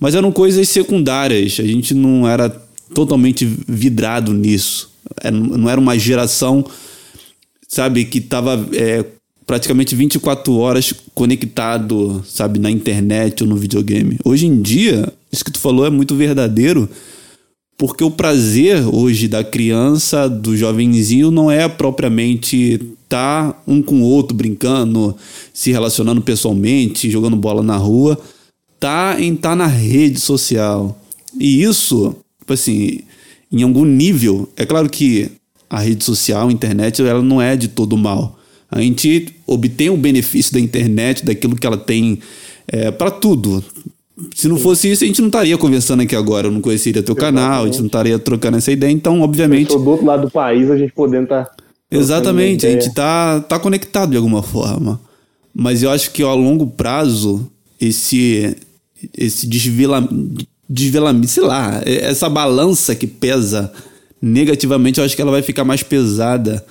mas eram coisas secundárias. A gente não era totalmente vidrado nisso. É, Não era uma geração sabe, que tava é, praticamente 24 horas conectado, sabe, na internet ou no videogame. Hoje em dia, isso que tu falou é muito verdadeiro, porque o prazer hoje da criança, do jovenzinho, não é propriamente estar um com o outro brincando, se relacionando pessoalmente, jogando bola na rua, tá em estar na rede social. E isso, tipo assim, em algum nível, é claro que a rede social, a internet, ela não é de todo mal. A gente obtém o benefício da internet, daquilo que ela tem é, para tudo. Se não fosse isso, a gente não estaria conversando aqui agora. Eu não conheceria teu canal, a gente não estaria trocando essa ideia. Então, obviamente, do outro lado do país, a gente podendo tá estar. Exatamente, a gente tá, tá conectado de alguma forma. Mas eu acho que ao longo prazo, esse, esse desvelamento, desvelamento, sei lá, essa balança que pesa negativamente, eu acho que ela vai ficar mais pesada.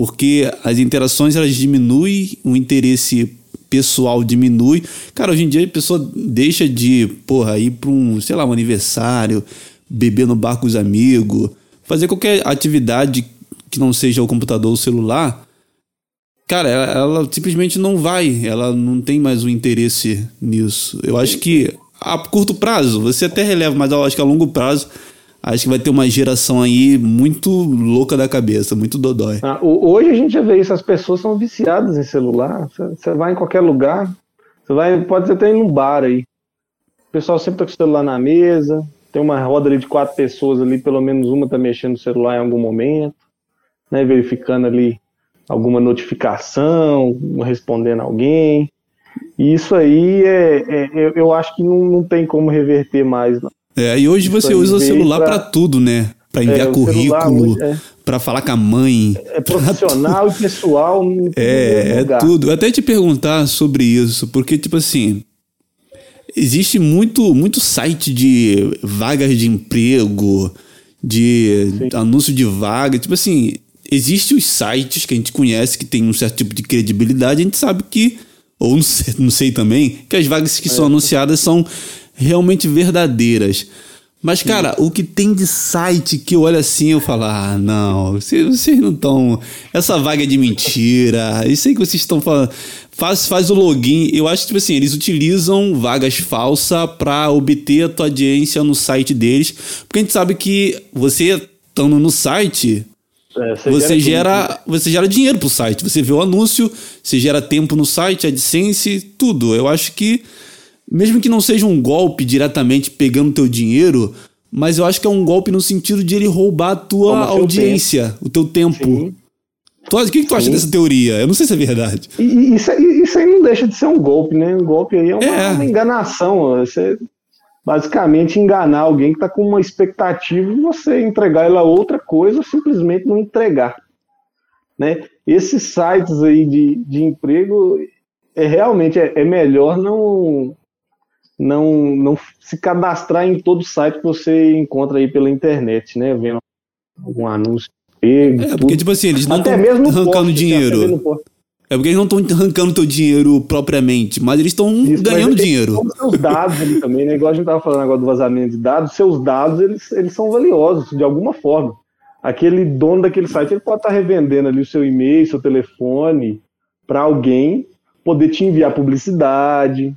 Porque as interações elas diminuem, o interesse pessoal diminui. Cara, hoje em dia a pessoa deixa de, porra, ir pra um, sei lá, um aniversário, beber no bar com os amigos, fazer qualquer atividade que não seja o computador ou o celular, cara, ela, ela simplesmente não vai, ela não tem mais o interesse nisso. Eu acho que a curto prazo, você até releva, mas eu acho que a longo prazo, acho que vai ter uma geração aí muito louca da cabeça, muito dodói. Ah, ho- hoje a gente já vê isso, as pessoas são viciadas em celular. Você- Você vai em qualquer lugar, você vai, pode ser até ir num bar aí. O pessoal sempre tá com o celular na mesa, tem uma roda ali de quatro pessoas ali, pelo menos uma tá mexendo no celular em algum momento, né, verificando ali alguma notificação, respondendo alguém. E isso aí é, é- eu, eu acho que não, não tem como reverter mais. Não. É, e hoje você usa o celular pra- pra tudo, né? Pra enviar É, currículo, é- pra falar com a mãe. É profissional e pessoal. É, é tudo. Eu até te perguntar sobre isso, porque, tipo assim, existe muito, muito site de vagas de emprego, de anúncio de vaga. Tipo assim, existem os sites que a gente conhece que tem um certo tipo de credibilidade, a gente sabe que, ou não sei, não sei também, que as vagas que são anunciadas são realmente verdadeiras. Mas, cara, o que tem de site que eu olho assim eu falo, ah, não, vocês, vocês não estão. Essa vaga é de mentira. Isso aí que vocês estão falando. Faz, faz o login. Eu acho que, tipo assim, eles utilizam vagas falsas pra obter a tua audiência no site deles. Porque a gente sabe que você estando no site, É, você tudo. gera, você gera dinheiro pro site. Você vê o anúncio, você gera tempo no site, AdSense, tudo. Eu acho que, mesmo que não seja um golpe diretamente pegando teu dinheiro, mas eu acho que é um golpe no sentido de ele roubar a tua Toma audiência, o teu tempo. Sim. Tu, o que, que tu acha Sim. dessa teoria? Eu não sei se é verdade. E, isso, aí- isso aí não deixa de ser um golpe, né? Um golpe aí é uma, É. uma enganação. Você basicamente enganar alguém que está com uma expectativa e você entregar ela outra coisa ou simplesmente não entregar. Né? Esses sites aí de, de emprego é realmente é, é melhor não, não não se cadastrar em todo site que você encontra aí pela internet, né? Vendo algum anúncio emprego, É, tudo. porque, tipo assim, eles não estão arrancando poste, até dinheiro. É porque eles não estão arrancando teu dinheiro propriamente, mas eles estão ganhando tem dinheiro. Seus dados ali também, né? Igual a gente estava falando agora do vazamento de dados, seus dados eles, eles são valiosos de alguma forma. Aquele dono daquele site ele pode estar revendendo ali o seu e-mail, seu telefone para alguém poder te enviar publicidade,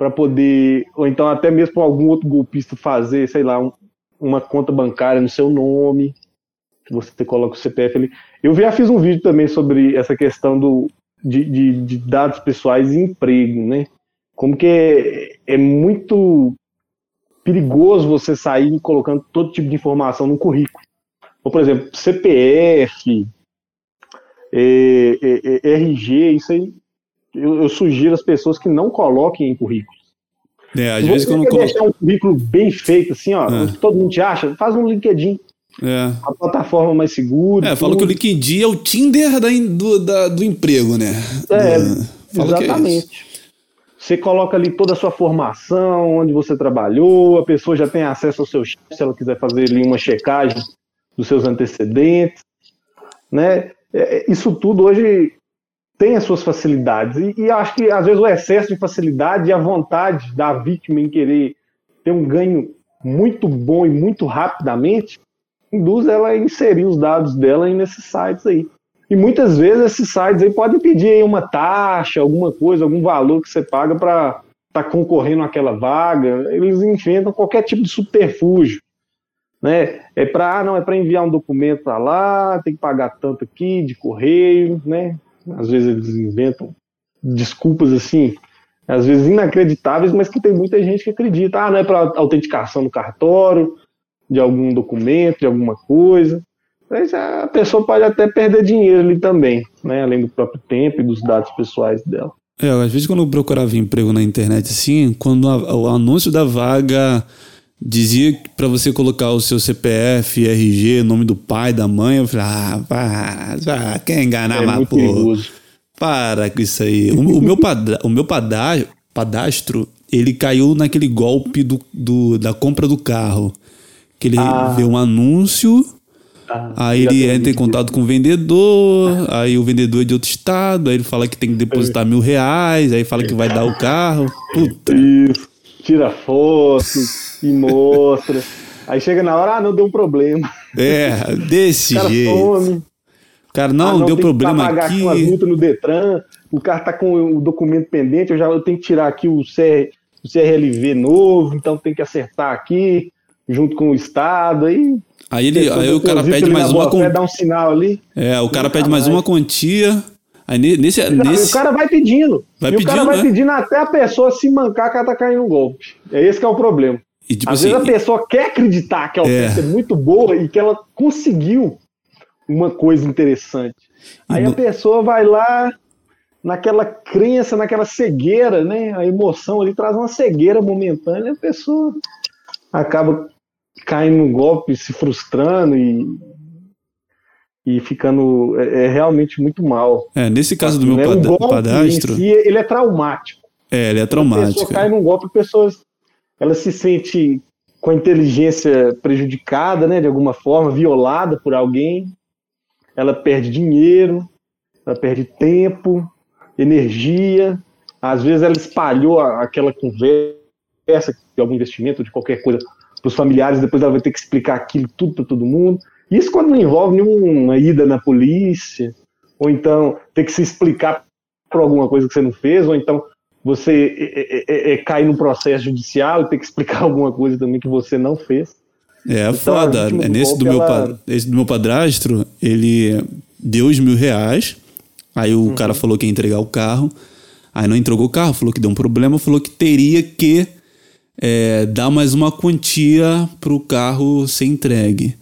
para poder, ou então até mesmo para algum outro golpista fazer, sei lá, um- uma conta bancária no seu nome, que você coloca o CPF ali. Eu já fiz um vídeo também sobre essa questão do, de, de- de dados pessoais e emprego, né? Como que é, é muito perigoso você sair colocando todo tipo de informação no currículo. Ou, por exemplo, CPF, é, é, é, RG, isso aí eu, eu sugiro às pessoas que não coloquem em currículos. É, às vezes quando coloca. deixar um currículo bem feito, assim, ó, onde todo mundo te acha, faz um LinkedIn. É. Uma plataforma mais segura. É, fala que o. LinkedIn é o Tinder da, do, da- do emprego, né? É, Do- é isso. exatamente. Você coloca ali toda a sua formação, onde você trabalhou, a pessoa já tem acesso ao seu chefe, se ela quiser fazer ali uma checagem dos seus antecedentes, né? É, Isso tudo hoje tem as suas facilidades e, e acho que às vezes o excesso de facilidade e a vontade da vítima em querer ter um ganho muito bom e muito rapidamente induz ela a inserir os dados dela nesses sites aí. E muitas vezes esses sites aí podem pedir aí uma taxa, alguma coisa, algum valor que você paga para estar concorrendo àquela vaga. Eles inventam qualquer tipo de subterfúgio. Né? É para não é para enviar um documento para lá, tem que pagar tanto aqui de correio, né? Às vezes eles inventam desculpas assim, às vezes inacreditáveis, mas que tem muita gente que acredita. Ah, não é para autenticação do cartório, de algum documento, de alguma coisa. Mas a pessoa pode até perder dinheiro ali também, né? Além do próprio tempo e dos dados pessoais dela. É, às vezes quando eu procurava emprego na internet assim, quando o anúncio da vaga dizia pra você colocar o seu CPF, RG, nome do pai, da mãe, eu falei, ah, para, para, quer enganar, é mas, pô, perigoso. para com isso aí. O, o meu, padra, o meu padra- padastro, ele caiu naquele golpe do, do- da compra do carro. Que ele Ah. vê um anúncio, Ah, Aí ele entra em contato com o vendedor, aí o vendedor é de outro estado, aí ele fala que tem que depositar mil reais, aí fala que vai dar o carro. Puta. Isso. Tira foto e mostra. Aí chega na hora, ah, não deu um problema. É, desse O cara jeito. some. Cara, Ah, não, deu tem que problema pagar aqui. umas multas no Detran, o cara tá com o documento pendente, eu já eu tenho que tirar aqui o, CR, o CRLV novo, então tem que acertar aqui, junto com o Estado, aí... Aí, ele, aí o cara pede mais uma quantia. dá um sinal ali. É, o cara pede mais mais. uma quantia. Aí ne- nesse. Não, nesse O cara vai pedindo. Vai e o cara pedindo, vai né? pedindo até a pessoa se mancar que ela tá caindo no golpe. É esse que é o problema. E, tipo Às assim, vezes a pessoa quer acreditar que a É. é. muito boa e que ela conseguiu uma coisa interessante. Aí no- a pessoa vai lá naquela crença, naquela cegueira, né? A emoção ali traz uma cegueira momentânea e a pessoa acaba caindo no golpe, se frustrando e, e ficando é, é realmente muito mal. é, nesse caso do meu? O pada- golpe padastro, si, ele é traumático. é, ele é A pessoa traumático. cai num golpe, a pessoa ela se sente com a inteligência prejudicada, né, de alguma forma, violada por alguém. Ela perde dinheiro, ela perde tempo, energia. Às vezes ela espalhou aquela conversa de algum investimento, de qualquer coisa, para os familiares, depois ela vai ter que explicar aquilo tudo para todo mundo. Isso quando não envolve nenhuma ida na polícia, ou então ter que se explicar por alguma coisa que você não fez, ou então você é, é, é, cair num processo judicial e ter que explicar *laughs* alguma coisa também que você não fez. É Então, a foda. É do nesse do, meu, ela- esse do meu padrasto, ele deu os mil reais. Aí o Uhum. cara falou que ia entregar o carro. Aí não entregou o carro, falou que deu um problema, falou que teria que é, dar mais uma quantia pro carro ser entregue.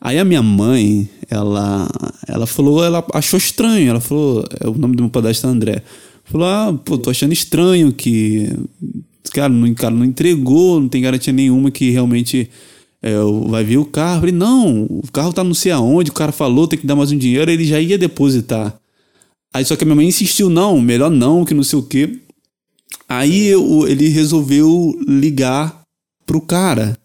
Aí a minha mãe, ela, ela falou, ela achou estranho. Ela falou, é, o nome do meu padastro é André. Falou, ah, pô, tô achando estranho que cara o cara não entregou, não tem garantia nenhuma que realmente é, vai vir o carro. Falei, não, o carro tá não sei aonde, o cara falou, tem que dar mais um dinheiro, ele já ia depositar. Aí só que a minha mãe insistiu, não, melhor não, que não sei o quê. Aí eu- ele resolveu ligar pro cara.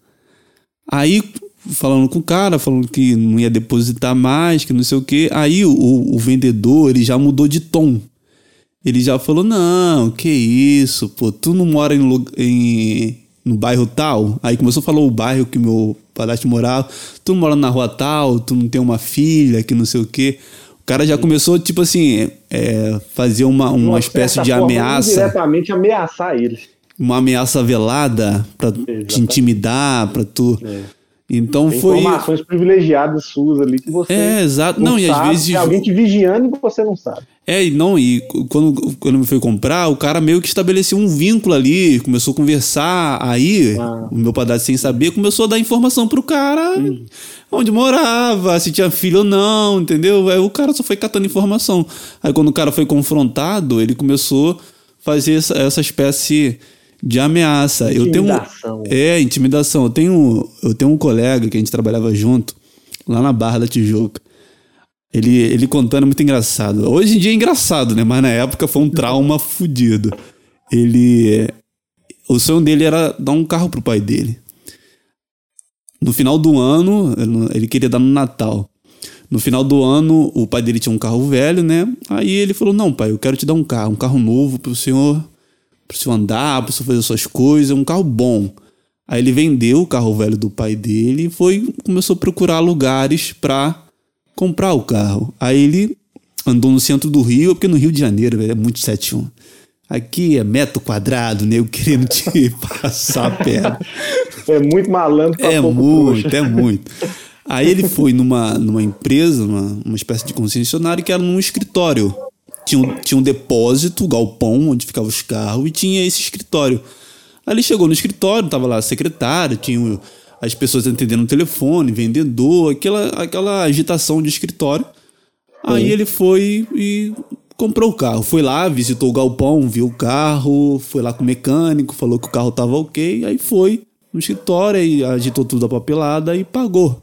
Aí, falando com o cara, falando que não ia depositar mais, que não sei o quê. Aí o, o vendedor, ele já mudou de tom. Ele já falou, não, que isso, pô, tu não mora em, em- no bairro tal? Aí começou a falar o bairro que meu padastro morava. Tu não mora na rua tal, tu não tem uma filha, que não sei o quê. O cara já começou, tipo assim, é, fazer uma, uma espécie de ameaça Diretamente ameaçar eles. uma ameaça velada pra te intimidar, pra tu. É. Então Tem foi. informações privilegiadas suas ali que você É, exato. não, Não, e às vezes. tem alguém te vigiando e você não sabe. É, e não, e quando, quando me foi comprar, o cara meio que estabeleceu um vínculo ali, começou a conversar, aí Ah. o meu padastro sem saber começou a dar informação pro cara onde morava, se tinha filho ou não, entendeu? Aí o cara só foi catando informação. Aí quando o cara foi confrontado, ele começou a fazer essa, essa espécie de ameaça. Eu tenho Intimidação. É, intimidação. Eu tenho, eu tenho um colega que a gente trabalhava junto, lá na Barra da Tijuca. Ele, ele contando é muito engraçado. Hoje em dia é engraçado, né? Mas na época foi um trauma *laughs* fudido. Ele. O sonho dele era dar um carro pro pai dele. No final do ano, ele queria dar no Natal. No final do ano, o pai dele tinha um carro velho, né? Aí ele falou: Não, pai, eu quero te dar um carro, um carro novo pro senhor, pro senhor andar, pro senhor fazer suas coisas, um carro bom. Aí ele vendeu o carro velho do pai dele e foi, começou a procurar lugares pra comprar o carro. Aí ele andou no centro do Rio, porque no Rio de Janeiro é muito 71. Aqui é metro quadrado, né? Eu querendo te *laughs* passar a perna. É muito malandro. É muito, é muito. Aí ele foi numa, numa empresa, uma, uma espécie de concessionário, que era num escritório. Tinha um, tinha um depósito, galpão, onde ficavam os carros, e tinha esse escritório. Aí ele chegou no escritório, tava lá a secretária, tinha as pessoas atendendo o telefone, vendedor, aquela, aquela agitação de escritório. Aí uhum. ele foi e comprou o carro. Foi lá, visitou o galpão, viu o carro, foi lá com o mecânico, falou que o carro tava ok, aí foi no escritório e agitou tudo a papelada e pagou.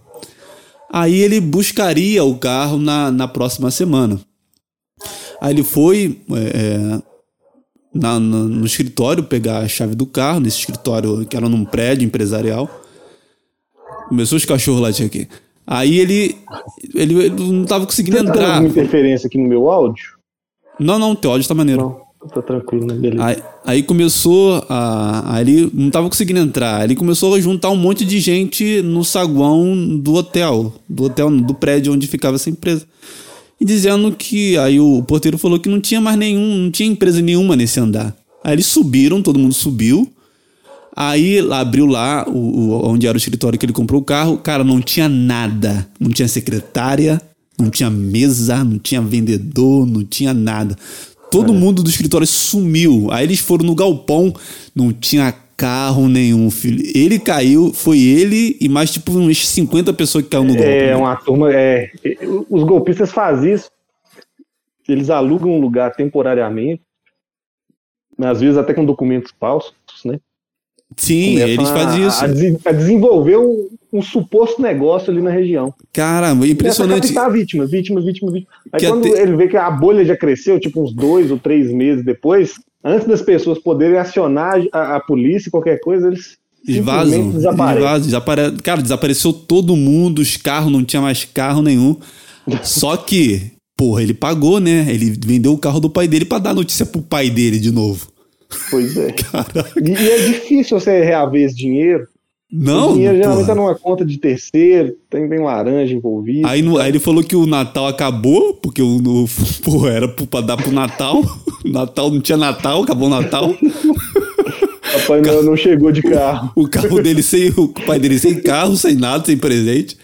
Aí ele buscaria o carro na, na próxima semana. Aí ele foi é, é na, no, no escritório pegar a chave do carro, nesse escritório que era num prédio empresarial. Começou os cachorros latir aqui. Aí ele, ele, ele não tava conseguindo Você tá entrar. Tá alguma interferência aqui no meu áudio? Não, não, teu áudio tá maneiro. Não, tá tranquilo, né? Beleza. Aí, aí começou a. Aí ele não tava conseguindo entrar. Aí ele começou a juntar um monte de gente no saguão do hotel. Do hotel, do prédio onde ficava essa empresa. E dizendo que. Aí o porteiro falou que não tinha mais nenhum. Não tinha empresa nenhuma nesse andar. Aí eles subiram, todo mundo subiu. Aí abriu lá o, o, onde era o escritório que ele comprou o carro. Cara, não tinha nada. Não tinha secretária, não tinha mesa, não tinha vendedor, não tinha nada. Todo é. mundo do escritório sumiu. Aí eles foram no galpão, não tinha carro nenhum, filho. Ele caiu, foi ele e mais tipo uns 50 pessoas que caíram no golpe. É, né? uma turma. É, os golpistas fazem isso. Eles alugam um lugar temporariamente, às vezes até com documentos falsos, Sim, eles fazem isso. A, a desenvolver um, um, suposto negócio ali na região. Caramba, impressionante. Começa a vítima, vítima, vítima, vítima. Aí que quando até... ele vê que a bolha já cresceu, tipo uns dois ou três meses depois, antes das pessoas poderem acionar a, a polícia, qualquer coisa, eles vazam, desaparecem. Desapare... Cara, desapareceu todo mundo, os carros, não tinha mais carro nenhum. *laughs* Só que, porra, ele pagou, né? Ele vendeu o carro do pai dele para dar notícia pro pai dele de novo. Pois é. *laughs* Caraca. E, é difícil você reaver esse dinheiro. Não, o dinheiro geralmente tá numa conta de terceiro, tem, tem laranja envolvido. Aí, no, aí, ele falou que o Natal acabou, porque o, *laughs* pô, era pra dar pro Natal. *laughs* Natal não tinha Natal, acabou o Natal. Papai Noel não chegou de carro. O carro dele sem. O pai dele sem carro, sem nada, sem presente.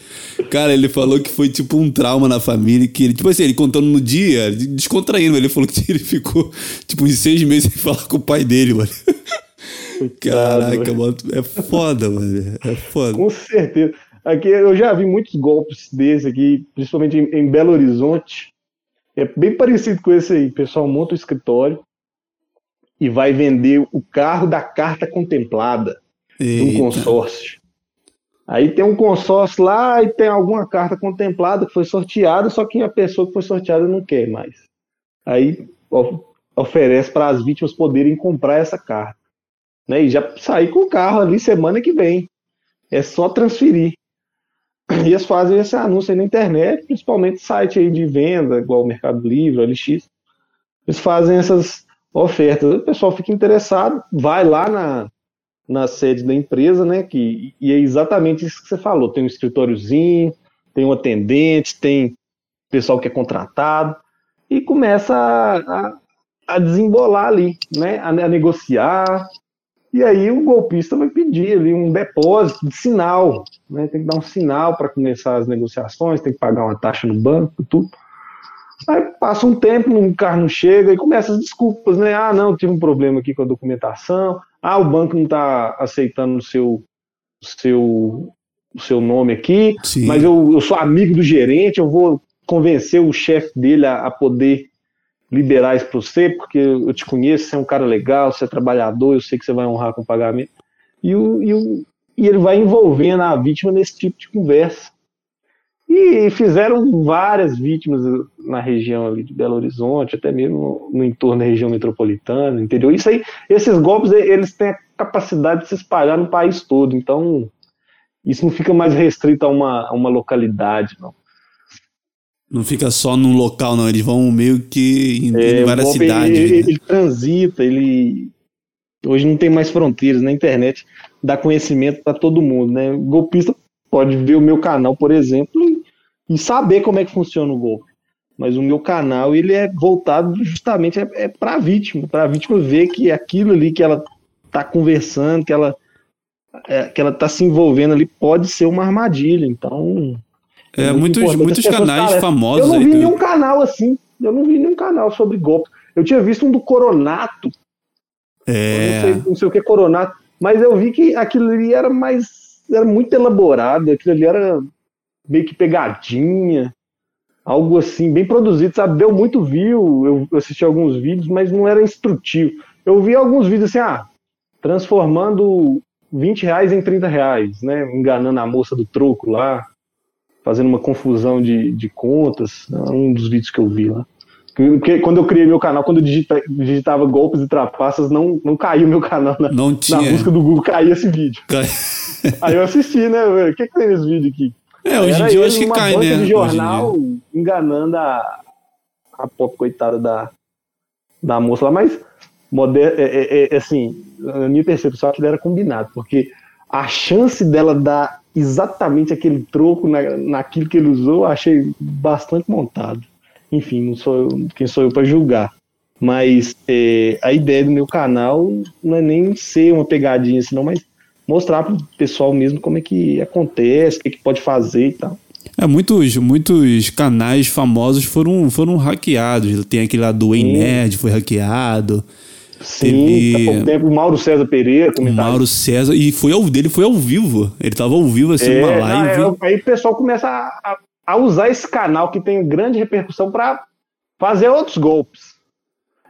Cara, ele falou que foi tipo um trauma na família. Que ele, tipo assim, ele contando no dia, descontraindo, ele falou que *laughs* ele ficou tipo uns seis meses sem falar com o pai dele, mano. Caraca, mano, é foda, mano. É foda. Com certeza. Aqui eu já vi muitos golpes desses aqui, principalmente em, em Belo Horizonte. É bem parecido com esse aí. O pessoal monta o escritório e vai vender o carro da carta contemplada um consórcio. Aí tem um consórcio lá e tem alguma carta contemplada que foi sorteada, só que a pessoa que foi sorteada não quer mais. Aí oferece para as vítimas poderem comprar essa carta. Né? E já sair com o carro ali semana que vem. É só transferir. *clears throat* E eles fazem esse anúncio aí na internet, principalmente site aí de venda, igual o Mercado Livre, LX. Eles fazem essas ofertas. O pessoal fica interessado, vai lá na, na sede da empresa, né? Que, e é exatamente isso que você falou. Tem um escritóriozinho, tem um atendente, tem pessoal que é contratado, e começa a, a, a desembolar ali, né? A, a, negociar. E aí o golpista vai pedir ali um depósito de sinal, né? Tem que dar um sinal para começar as negociações, tem que pagar uma taxa no banco, tudo. Aí passa um tempo, o carro não chega e começa as desculpas, né? Ah, não, tive um problema aqui com a documentação. Ah, o banco não está aceitando o seu, seu, o seu nome aqui, Sim. mas eu, eu sou amigo do gerente, eu vou convencer o chefe dele a, a poder liberar isso para você, porque eu te conheço, você é um cara legal, você é trabalhador, eu sei que você vai honrar com o pagamento. E, o, e, o, e ele vai envolvendo a vítima nesse tipo de conversa. E fizeram várias vítimas na região ali de Belo Horizonte, até mesmo no, no entorno da região metropolitana, interior. Isso aí, esses golpes, eles têm a capacidade de se espalhar no país todo. Então, isso não fica mais restrito a uma, a uma localidade, não. Não fica só num local, não. Eles vão meio que em, É, várias golpe, cidades. Ele, né? ele transita, ele. Hoje não tem mais fronteiras na internet, dá conhecimento para todo mundo, né? O golpista pode ver o meu canal, por exemplo, e, e saber como é que funciona o golpe. Mas o meu canal, ele é voltado justamente é, é para a vítima, para a vítima ver que aquilo ali que ela tá conversando, que ela é, que ela tá se envolvendo ali pode ser uma armadilha. Então, É, muito muitos, muitos canais famosos eu não aí. vi do- nenhum canal assim. Eu não vi nenhum canal sobre golpe. Eu tinha visto um do Coronato, É, não, sei, não sei o que é Coronato, mas eu vi que aquilo ali era mais. Era muito elaborado, aquilo ali era meio que pegadinha, algo assim, bem produzido, sabe? Deu muito view, eu assisti alguns vídeos, mas não era instrutivo. Eu vi alguns vídeos assim, ah, transformando 20 reais em 30 reais, né? Enganando a moça do troco lá, fazendo uma confusão de, de contas, né? um dos vídeos que eu vi lá. Porque quando eu criei meu canal, quando eu digita- digitava golpes e trapaças, não, não caiu meu canal na, não na tinha. busca do Google, caía esse vídeo. Aí eu assisti, né? O que, que tem nesse vídeo aqui? É, hoje em dia eu acho que cai, né? de jornal enganando a, a pop coitada da, da moça lá, mas moder, é, é- é- assim, a minha percepção é que era combinado, porque a chance dela dar exatamente aquele troco na, naquilo que ele usou, eu achei bastante montado. Enfim, não sou eu, quem sou eu para julgar. Mas é, a ideia do meu canal não é nem ser uma pegadinha assim, não, mas mostrar pro pessoal mesmo como é que acontece, o que, que pode fazer e tal. É, muitos, muitos canais famosos foram, foram hackeados. Tem aquele lá do Ei. Nerd, foi hackeado. Sim, Teve- há pouco tempo o Mauro César Pereira O comentário. Mauro César. E foi ao dele, foi ao vivo. Ele tava ao vivo, assim, É, numa não, live. é, aí o pessoal começa a, a- usar esse canal que tem grande repercussão para fazer outros golpes.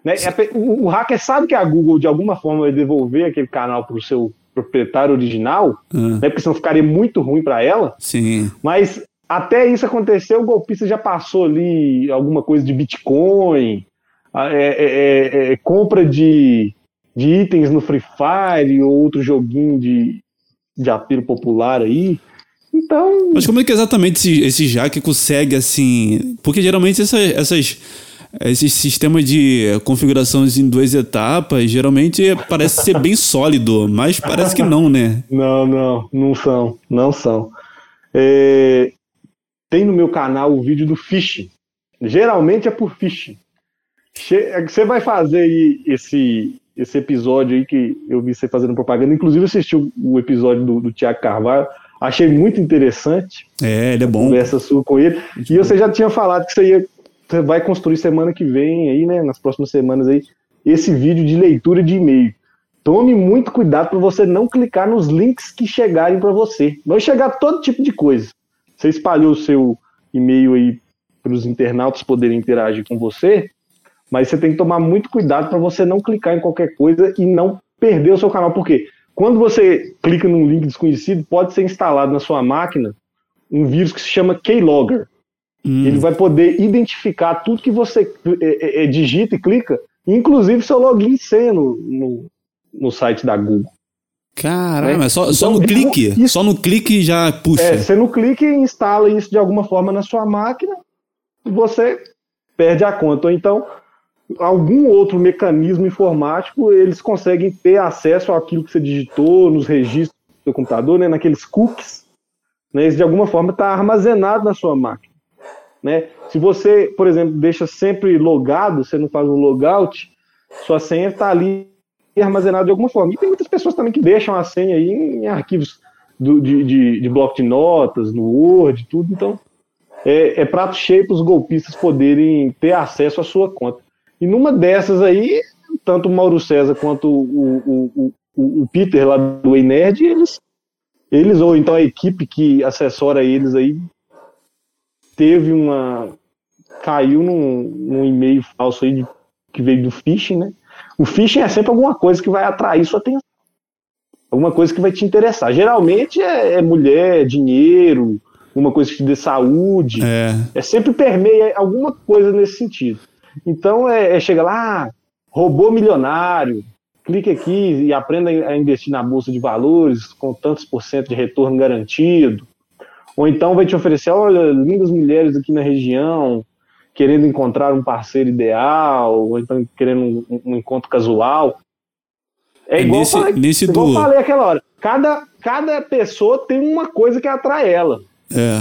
Né? É O, o hacker sabe que a Google, de alguma forma, vai devolver aquele canal para o seu proprietário original, Ah, né? porque senão ficaria muito ruim para ela. sim. Mas até isso acontecer, o golpista já passou ali alguma coisa de Bitcoin, é- é- é- é compra de, de itens no Free Fire ou outro joguinho de, de apelo popular aí. Então, Mas como é que exatamente esse, esse hack consegue, assim. Porque geralmente essa- essas. Esses sistemas de configurações em duas etapas, geralmente parece ser bem sólido, mas parece que não, né? não, não, não são, não são. É, tem no meu canal o vídeo do phishing. Geralmente é por phishing. Che- Você vai fazer aí esse, esse episódio aí que eu vi você fazendo propaganda. Inclusive, assisti o, o episódio do, do Tiago Carvalho. Achei muito interessante É, ele é bom. conversa sua com ele. E você já tinha falado que você, ia, vai construir semana que vem aí, né? Nas próximas semanas aí, esse vídeo de leitura de e-mail. Tome muito cuidado para você não clicar nos links que chegarem para você. Vai chegar todo tipo de coisa. Você espalhou o seu e-mail aí para os internautas poderem interagir com você, mas você tem que tomar muito cuidado para você não clicar em qualquer coisa e não perder o seu canal. Por quê? Quando você clica num link desconhecido, pode ser instalado na sua máquina um vírus que se chama Keylogger. Hum, Ele vai poder identificar tudo que você é, é, é, digita e clica, inclusive seu login e senha no, no, no site da Google. Caralho, né? mas só, só Então, no clique. isso- Só no clique já puxa. É, você não clica e instala isso de alguma forma na sua máquina, e você perde a conta. Ou então, algum outro mecanismo informático, eles conseguem ter acesso àquilo que você digitou nos registros do seu computador, né, naqueles cookies. Né, isso de alguma forma está armazenado na sua máquina. Né? Se você, por exemplo, deixa sempre logado, você não faz um logout, sua senha está ali armazenada de alguma forma. E tem muitas pessoas também que deixam a senha aí em arquivos do- de, de, de bloco de notas, no Word, tudo. Então, é, é prato cheio para os golpistas poderem ter acesso à sua conta. E numa dessas aí, tanto o Mauro César quanto o, o, o, o, Peter lá do Ei Nerd, eles, eles, ou então a equipe que assessora eles aí, teve uma. caiu num, num e-mail falso aí de- que veio do phishing, né? O phishing é sempre alguma coisa que vai atrair sua atenção. Alguma coisa que vai te interessar. Geralmente é, é mulher, dinheiro, uma coisa que te dê saúde. É. É sempre permeia alguma coisa nesse sentido. Então é, é chega lá, ah, robô milionário, clique aqui e aprenda a investir na bolsa de valores com tantos por cento de retorno garantido. Ou então vai te oferecer, olha, lindas mulheres aqui na região, querendo encontrar um parceiro ideal, ou então querendo um, um encontro casual. É, É igual, nesse- eu falei, nesse igual do- eu falei aquela hora. Cada, cada pessoa tem uma coisa que atrai ela. É.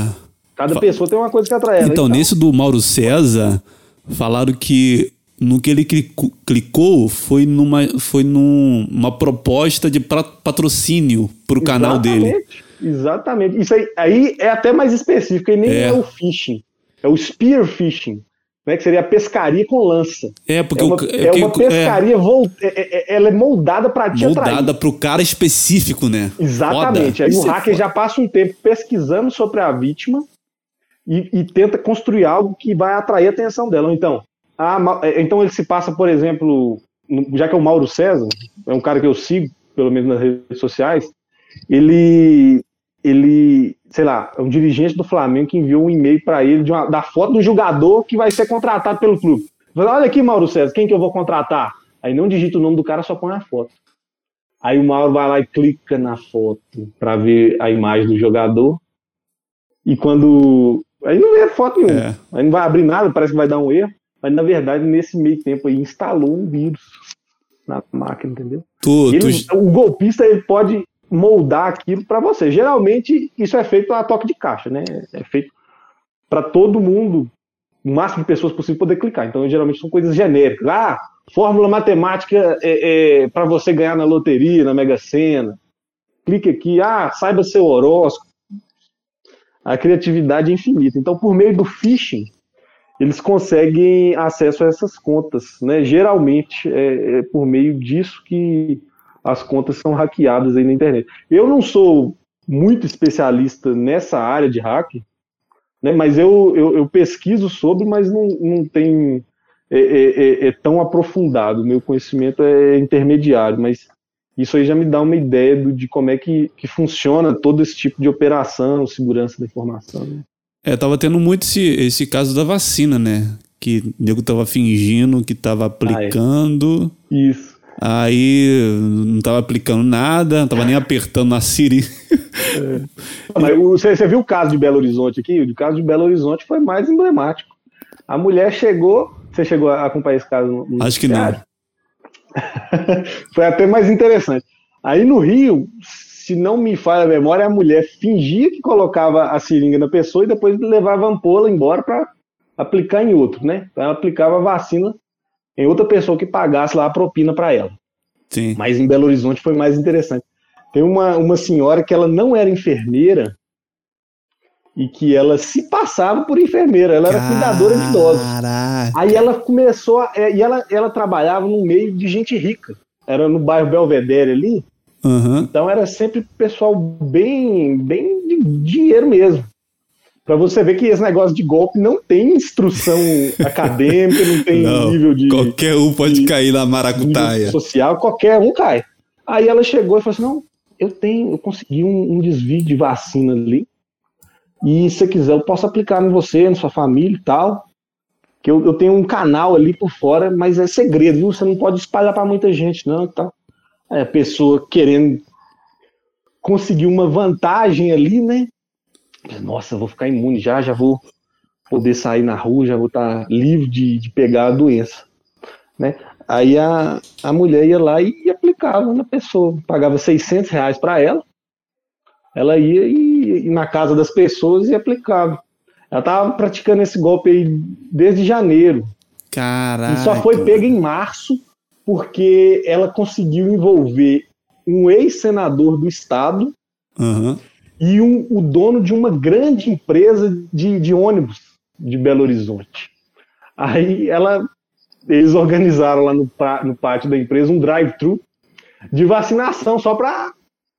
Cada Fa- pessoa tem uma coisa que atrai ela. Então, nesse do Mauro César, falaram que no que ele clicou foi numa, foi numa proposta de patrocínio pro canal dele. Exatamente. Isso aí, aí é até mais específico, e nem É. é. o fishing. É o spear fishing, né, que seria a pescaria com lança. É, porque É uma, o, é uma pescaria, é- é- é- ela é moldada para te atrair. moldada pro cara específico, né? Exatamente. Foda. Aí Isso o é hacker já passa um tempo pesquisando sobre a vítima e, e tenta construir algo que vai atrair a atenção dela. Então, a é, então ele se passa, por exemplo, já que é o Mauro César, é um cara que eu sigo, pelo menos nas redes sociais, ele, ele, sei lá, é um dirigente do Flamengo que enviou um e-mail para ele de uma- da foto do jogador que vai ser contratado pelo clube. Fala, Olha aqui, Mauro César, quem que eu vou contratar? Aí não digita o nome do cara, só põe a foto. Aí o Mauro vai lá e clica na foto para ver a imagem do jogador. E quando. Aí não vê foto nenhuma. É. Aí não vai abrir nada, parece que vai dar um erro. Mas na verdade, nesse meio tempo aí, instalou um vírus na máquina, entendeu? Tu, Ele- tu- o golpista ele pode moldar aquilo para você. Geralmente, isso é feito a toque de caixa, né? É feito para todo mundo, o máximo de pessoas possível poder clicar. Então, geralmente são coisas genéricas. Ah, fórmula matemática é, para você ganhar na loteria, na Mega Sena. Clique aqui. Ah, saiba seu horóscopo. A criatividade é infinita. Então, por meio do phishing, eles conseguem acesso a essas contas, né? Geralmente é, é por meio disso que as contas são hackeadas aí na internet. Eu não sou muito especialista nessa área de hack, né? Mas eu, eu, eu pesquiso sobre, mas não, não tem é, é, é- é tão aprofundado. Meu conhecimento é intermediário, mas isso aí já me dá uma ideia do- de como é que, que funciona todo esse tipo de operação, segurança da informação. né? É, tava tendo muito esse, esse caso da vacina, né? Que o nego tava fingindo que tava aplicando, Isso. Aí não tava aplicando nada, não tava nem apertando na Siri. Mas o- Você, você viu o caso de Belo Horizonte aqui? O caso de Belo Horizonte foi mais emblemático. A mulher chegou. Você chegou a acompanhar esse caso? No, no Acho que não. *laughs* foi até mais interessante. Aí no Rio, se não me falha a memória, a mulher fingia que colocava a seringa na pessoa e depois levava a ampola embora para aplicar em outro, né? Então ela aplicava a vacina em outra pessoa que pagasse lá a propina para ela. Sim. Mas em Belo Horizonte foi mais interessante. Tem uma, uma senhora que ela não era enfermeira e que ela se passava por enfermeira, ela era cuidadora de idosos. Caraca. Aí ela começou, a, é, e ela, ela trabalhava no meio de gente rica. Era no bairro Belvedere ali, Aham. então era sempre pessoal bem, bem de dinheiro mesmo. Pra você ver que esse negócio de golpe não tem instrução *laughs* acadêmica, não tem Não, nível de, Qualquer um pode de- cair na maracutaia. social, qualquer um cai. Aí ela chegou e falou assim: não, eu tenho, eu consegui um, um desvio de vacina ali. E se você quiser, eu posso aplicar em você, na sua família e tal. Que eu, eu tenho um canal ali por fora, mas é segredo, viu? Você não pode espalhar para muita gente, não. e Tal. Aí a pessoa querendo conseguir uma vantagem ali, né? Nossa, vou ficar imune já, já vou poder sair na rua, já vou estar livre de, de pegar a doença. Né? Aí a, a mulher ia lá e aplicava na pessoa, pagava 600 reais para ela, ela ia e, e na casa das pessoas e aplicava. Ela estava praticando esse golpe aí desde janeiro, Caraca. e só foi pega em março porque ela conseguiu envolver um ex-senador do estado Aham. E um- o dono de uma grande empresa de, de ônibus de Belo Horizonte. Aí ela, eles organizaram lá no, no pátio da empresa um drive-thru de vacinação só para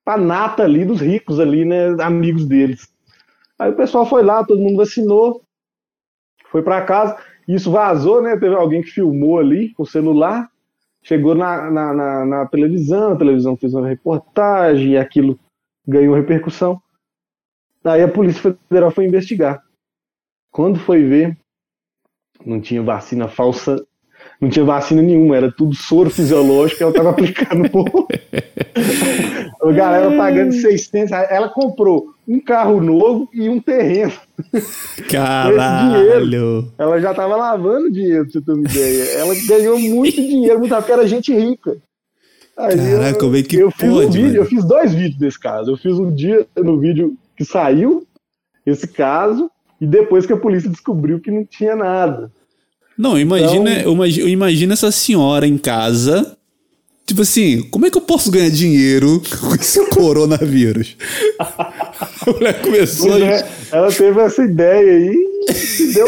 a nata ali dos ricos ali, né, amigos deles. Aí o pessoal foi lá, todo mundo vacinou, foi para casa, isso vazou, né? Teve alguém que filmou ali com o celular, chegou na, na, na- na televisão, a televisão fez uma reportagem e aquilo ganhou repercussão. Aí a Polícia Federal foi investigar. Quando foi ver, não tinha vacina falsa, não tinha vacina nenhuma, era tudo soro fisiológico que ela estava *laughs* aplicando no povo. *laughs* a galera pagando 600 reais. Ela comprou um carro novo e um terreno. Caralho! Ela já estava lavando dinheiro, pra você ter uma ideia. Ela ganhou muito dinheiro, muito porque era gente rica. Aí Caraca, como é que eu pode, fiz um vídeo, mano? eu fiz dois vídeos desse caso. Eu fiz um dia no vídeo que saiu esse caso e depois que a polícia descobriu que não tinha nada. Não, imagina, Então- imagino essa senhora em casa. Tipo assim, como é que eu posso ganhar dinheiro *laughs* com esse coronavírus? *laughs* a mulher começou a. é, ela teve essa ideia aí e se deu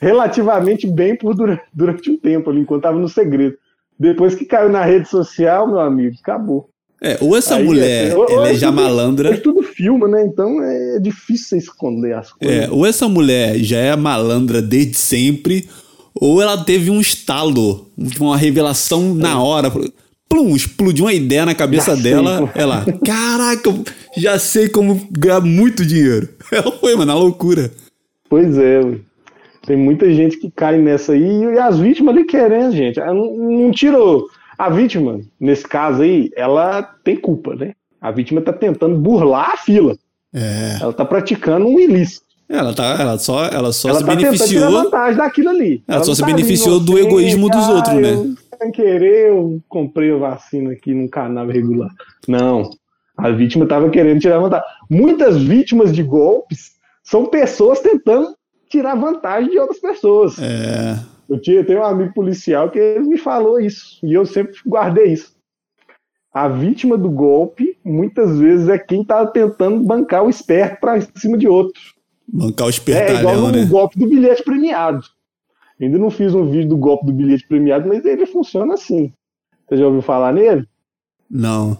relativamente bem por dura- durante um tempo ali, enquanto estava no segredo. Depois que caiu na rede social, meu amigo, acabou. É, ou essa Aí, mulher é, ou- ela é já tudo- malandra. Tudo filma, né? Então é difícil você esconder as coisas. É, ou essa mulher já é malandra desde sempre, ou ela teve um estalo, uma revelação na hora. Plum, explodiu uma ideia na cabeça É. Já sei, dela. pô. Ela, caraca, já sei como ganhar muito dinheiro. *laughs* Ela foi, mano, na loucura. Pois é, tem muita gente que cai nessa aí e as vítimas ali querendo, gente. Não, não tirou. A vítima, nesse caso aí, ela tem culpa, né? A vítima tá tentando burlar a fila. É. Ela tá praticando um ilícito. Ela, tá, ela só, ela só ela se tá tentando tirar beneficiou. vantagem daquilo ali. Ela só não se tá beneficiou do egoísmo dos ah, outros, né? eu, Sem querer, eu comprei a vacina aqui num canal regular. Não. A vítima estava querendo tirar vantagem. Muitas vítimas de golpes são pessoas tentando tirar vantagem de outras pessoas. É. Eu tinha, tenho um amigo policial que ele me falou isso, e eu sempre guardei isso. A vítima do golpe, muitas vezes, é quem está tentando bancar o esperto para cima de outro. Bancar o É espertalhão, igual no né? golpe do bilhete premiado. Ainda não fiz um vídeo do golpe do bilhete premiado, mas ele funciona assim. Você já ouviu falar nele? Não.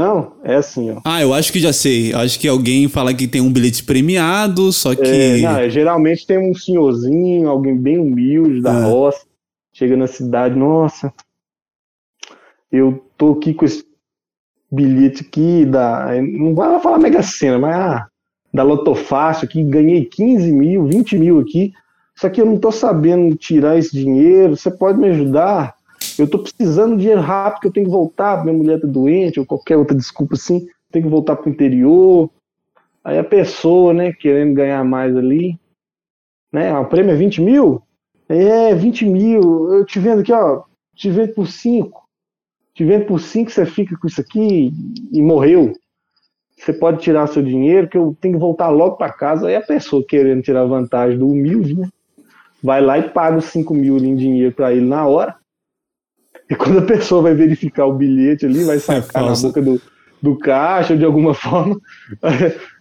Não, é assim, ó. Ah, eu acho que já sei. Acho que alguém fala que tem um bilhete premiado, só que. É, não, é, geralmente tem um senhorzinho, alguém bem humilde da Ah. roça, chega na cidade, nossa, eu tô aqui com esse bilhete aqui da. Não vai falar Mega Sena, mas ah, da Lotofácil aqui, ganhei 15 mil, 20 mil aqui. Só que eu não tô sabendo tirar esse dinheiro. Você pode me ajudar? Eu tô precisando de dinheiro rápido, que eu tenho que voltar, minha mulher tá doente, ou qualquer outra desculpa assim, tenho que voltar pro interior. Aí a pessoa, né, querendo ganhar mais ali, né, o prêmio é 20 mil? É, 20 mil, eu te vendo aqui, ó, te vendo por 5. Te vendo por 5, você fica com isso aqui e morreu. Você pode tirar seu dinheiro, que eu tenho que voltar logo para casa. Aí a pessoa querendo tirar vantagem do humilde, né, vai lá e paga os 5 mil em dinheiro para ele na hora. E quando a pessoa vai verificar o bilhete ali, vai sacar na falso. boca do, do caixa de alguma *laughs* forma,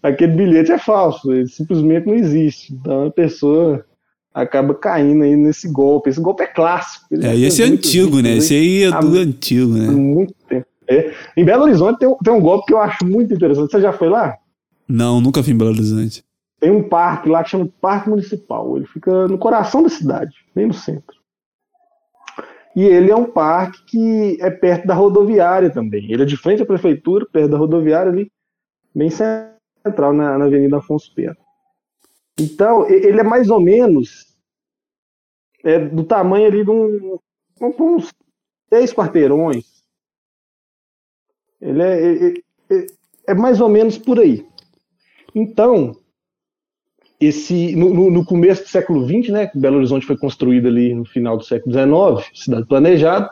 aquele bilhete é falso, ele simplesmente não existe. Então a pessoa acaba caindo aí nesse golpe. Esse golpe é clássico. É, e esse é antigo, né? Esse aí é do antigo, né? muito tempo. É. Em Belo Horizonte tem um, tem um golpe que eu acho muito interessante. Você já foi lá? Não, nunca fui em Belo Horizonte. Tem um parque lá que chama Parque Municipal. Ele fica no coração da cidade, bem no centro. E ele é um parque que é perto da rodoviária também. Ele é de frente à prefeitura, perto da rodoviária ali, bem central, na, na Avenida Afonso Pena. Então, ele é mais ou menos é, do tamanho ali de um, um- uns três quarteirões. Ele é, é- é- é mais ou menos por aí. Então, esse no, no- começo do século XX, né, Belo Horizonte foi construído ali no final do século XIX, cidade planejada.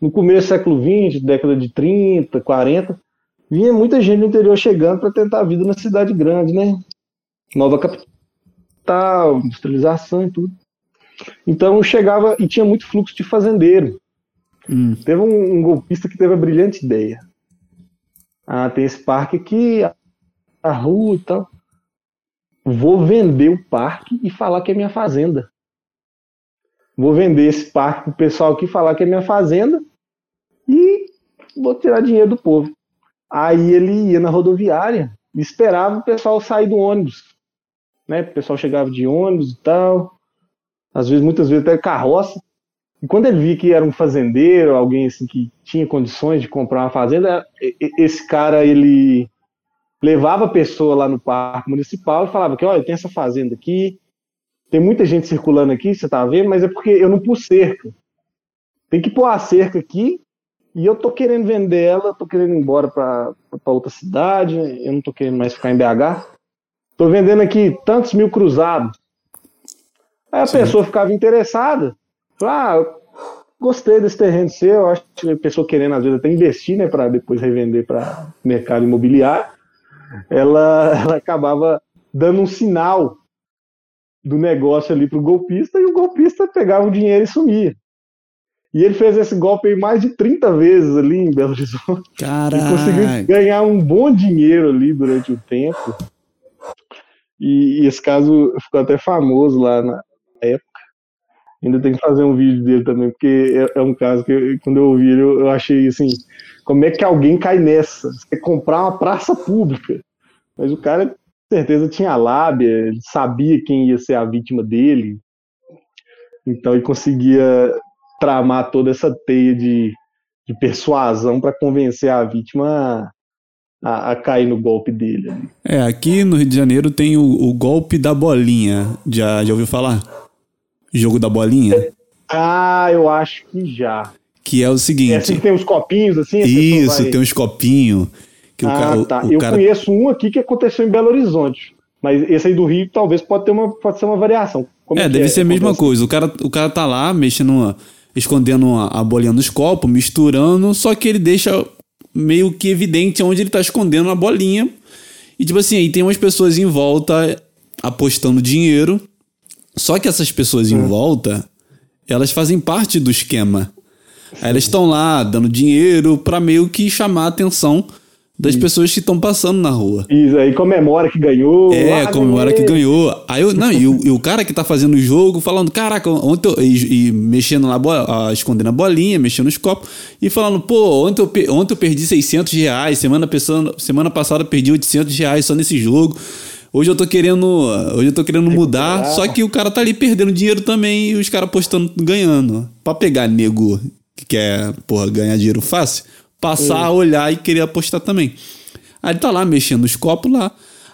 No começo do século XX, década de 30, 40, vinha muita gente do interior chegando para tentar a vida na cidade grande, né? Nova capital, industrialização e tudo. Então chegava e tinha muito fluxo de fazendeiro. Hum. Teve um, um golpista que teve a brilhante ideia. Ah, tem esse parque aqui, a, a rua e tal. Vou vender o parque e falar que é minha fazenda. Vou vender esse parque pro pessoal aqui falar que é minha fazenda e vou tirar dinheiro do povo. Aí ele ia na rodoviária e esperava o pessoal sair do ônibus. Né? O pessoal chegava de ônibus e tal. Às vezes, muitas vezes até carroça. E quando ele via que era um fazendeiro, alguém assim que tinha condições de comprar uma fazenda, esse cara ele levava a pessoa lá no parque municipal e falava que, olha, tem essa fazenda aqui, tem muita gente circulando aqui, você tá vendo, mas é porque eu não pus cerca. Tem que pôr a cerca aqui e eu tô querendo vender ela, tô querendo ir embora para outra cidade, eu não tô querendo mais ficar em BH. Tô vendendo aqui tantos mil cruzados. Aí a Sim. pessoa ficava interessada. Ah, gostei desse terreno seu, acho que a pessoa querendo às vezes até investir, né, para depois revender para mercado imobiliário, ela, ela acabava dando um sinal do negócio ali pro golpista e o golpista pegava o dinheiro e sumia. E ele fez esse golpe aí mais de 30 vezes ali em Belo Horizonte. Caralho. E conseguiu ganhar um bom dinheiro ali durante o tempo. E, e esse caso ficou até famoso lá na época. Ainda tem que fazer um vídeo dele também, porque é, é um caso que eu, quando eu ouvi ele, eu, eu, achei assim, como é que alguém cai nessa? Você comprar uma praça pública. Mas o cara, com certeza, tinha lábia, ele sabia quem ia ser a vítima dele. Então ele conseguia tramar toda essa teia de, de persuasão para convencer a vítima a, a, cair no golpe dele. É, aqui no Rio de Janeiro tem o, o golpe da bolinha. Já, já ouviu falar? Jogo da bolinha? Ah, eu acho que já. Que é o seguinte. É assim que tem uns copinhos, assim? Isso, vai... tem uns copinhos. Que ah, o cara, tá. O eu cara... conheço um aqui que aconteceu em Belo Horizonte. Mas esse aí do Rio talvez pode, ter uma, pode ser uma variação. Como é, deve é? ser a mesma coisa. O cara, o cara tá lá mexendo, uma, escondendo a, a bolinha nos copos, misturando, só que ele deixa meio que evidente onde ele tá escondendo a bolinha. E tipo assim, aí tem umas pessoas em volta apostando dinheiro só que essas pessoas em hum. volta, elas fazem parte do esquema. Aí elas estão lá dando dinheiro para meio que chamar a atenção das Isso. pessoas que estão passando na rua. Isso, aí comemora que ganhou. É, comemora que ganhou. Aí eu, não, e o, e o, cara que tá fazendo o jogo falando, caraca, ontem eu, e, e, mexendo na bola, escondendo a bolinha, mexendo nos copos, e falando, pô, ontem eu, ontem eu perdi 600 reais, semana, semana passada eu perdi 800 reais só nesse jogo. Hoje eu tô querendo. Hoje eu tô querendo mudar, só que o cara tá ali perdendo dinheiro também e os caras apostando ganhando. Pra pegar nego que quer, porra, ganhar dinheiro fácil, passar a olhar e querer apostar também. Aí ele tá lá mexendo os copos lá.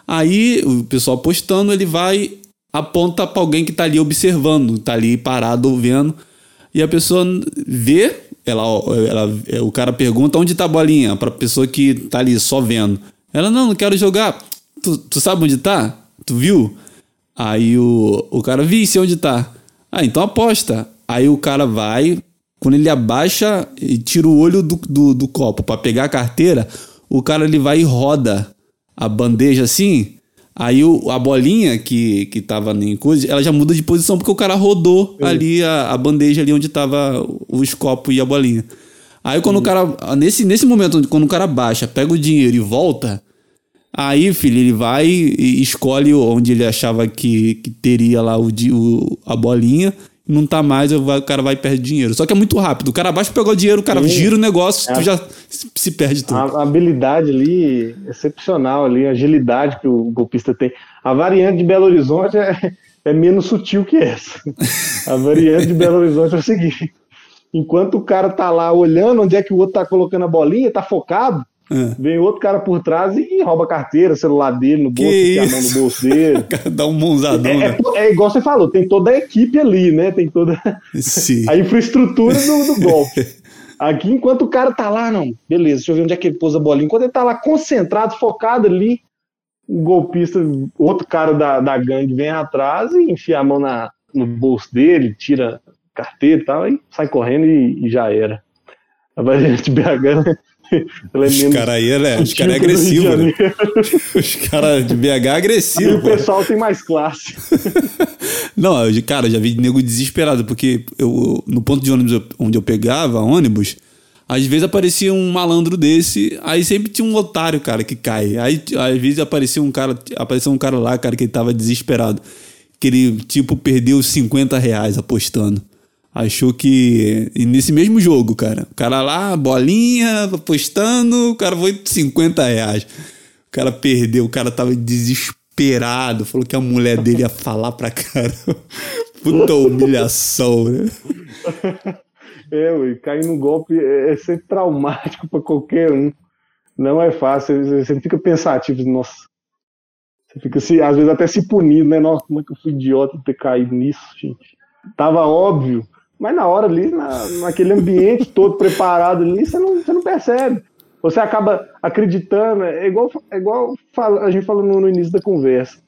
Aí o pessoal apostando, ele vai, aponta pra alguém que tá ali observando, tá ali parado vendo. E a pessoa vê, ela, ela, o cara pergunta onde tá a bolinha, pra pessoa que tá ali só vendo. Ela, não, não quero jogar tu, tu sabe onde tá? Tu viu? Aí o, o cara, vi, se onde tá. Ah, então aposta. Aí o cara vai, quando ele abaixa e tira o olho do, do, do copo para pegar a carteira, o cara ele vai e roda a bandeja assim. Aí o, a bolinha que, que tava em coisa, ela já muda de posição porque o cara rodou é. ali a, a, bandeja ali onde tava os copos e a bolinha. Aí quando o cara, nesse, nesse momento, quando o cara baixa, pega o dinheiro e volta, Aí, filho, ele vai e escolhe onde ele achava que, que teria lá o, o, a bolinha. Não tá mais, o cara vai e perde dinheiro. Só que é muito rápido. O cara baixa pegou o dinheiro, o cara Sim. gira o negócio, é. tu já se perde tudo. A habilidade ali, excepcional ali, a agilidade que o golpista tem. A variante de Belo Horizonte é, é menos sutil que essa. A variante de Belo Horizonte é o seguinte: enquanto o cara tá lá olhando onde é que o outro tá colocando a bolinha, tá focado, é. Vem outro cara por trás e rouba a carteira, celular dele no bolso, que a mão no bolso dele. *laughs* Dá um mãozadão. É, né? é, é, igual você falou, tem toda a equipe ali, né? Tem toda Sim. *laughs* a infraestrutura do, do golpe. *laughs* Aqui, enquanto o cara tá lá, não, beleza, deixa eu ver onde é que ele pôs a bolinha. Enquanto ele tá lá concentrado, focado ali, o golpista, outro cara da, da gangue vem atrás e enfia a mão na, no bolso dele, tira carteira e tal, e sai correndo e, e já era. A variante BH, *laughs* os caras aí, né? Os caras é agressivo, né? Os caras de BH é agressivo. o pessoal tem mais classe. *laughs* Não, cara, já vi nego desesperado, porque eu, no ponto de ônibus onde eu pegava ônibus, às vezes aparecia um malandro desse, aí sempre tinha um otário, cara, que cai. Aí às vezes aparecia um cara, apareceu um cara lá, cara, que ele tava desesperado. Que ele, tipo, perdeu 50 reais apostando achou que. E nesse mesmo jogo, cara. O cara lá, bolinha, apostando, o cara foi 50 reais. O cara perdeu, o cara tava desesperado, falou que a mulher dele ia falar pra cara. *laughs* Puta humilhação, né? É, ué, cair no golpe é, é sempre traumático pra qualquer um. Não é fácil, você não fica pensativo, nossa. Você fica, se, às vezes, até se punindo, né? Nossa, como é que eu fui idiota de ter caído nisso, gente? Tava óbvio, mas na hora ali, na, naquele ambiente *laughs* todo preparado ali, você não, você não percebe. Você acaba acreditando, é igual, é igual a gente falou no, no início da conversa.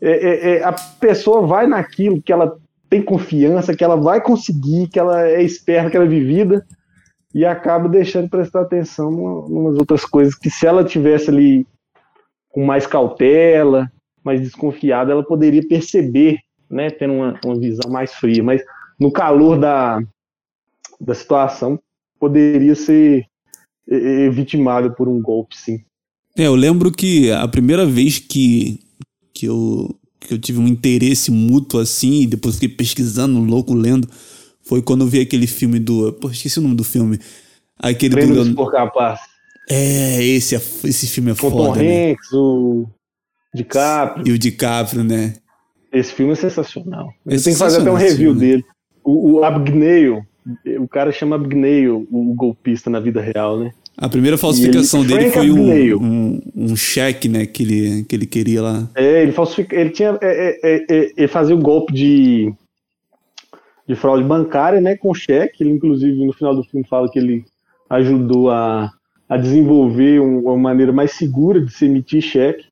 É, é, é, a pessoa vai naquilo que ela tem confiança, que ela vai conseguir, que ela é esperta, que ela é vivida, e acaba deixando de prestar atenção em umas outras coisas que se ela tivesse ali com mais cautela, mais desconfiada, ela poderia perceber, né, tendo uma, uma visão mais fria. Mas no calor da, da situação, poderia ser vitimada por um golpe, sim. É, eu lembro que a primeira vez que, que, eu, que eu tive um interesse mútuo assim, e depois fiquei pesquisando, louco, lendo, foi quando eu vi aquele filme do. Pô, esqueci o nome do filme. Aquele Prêmio do. Por Capaz. É, esse, é, esse filme é Com foda. Tom né? Hanks, o DiCaprio. E o DiCaprio, né? Esse filme é sensacional. É Eu tenho que fazer até um review filme. dele. O, o Abgnail, o cara chama Abgnail, o golpista na vida real, né? A primeira falsificação ele- dele foi um, um, um cheque, né? Que ele, que ele queria lá. É, ele falsifica, ele tinha, é, é, é, é, ele fazia o golpe de de fraude bancária, né, com cheque. Ele inclusive no final do filme fala que ele ajudou a, a desenvolver um- uma maneira mais segura de se emitir cheque.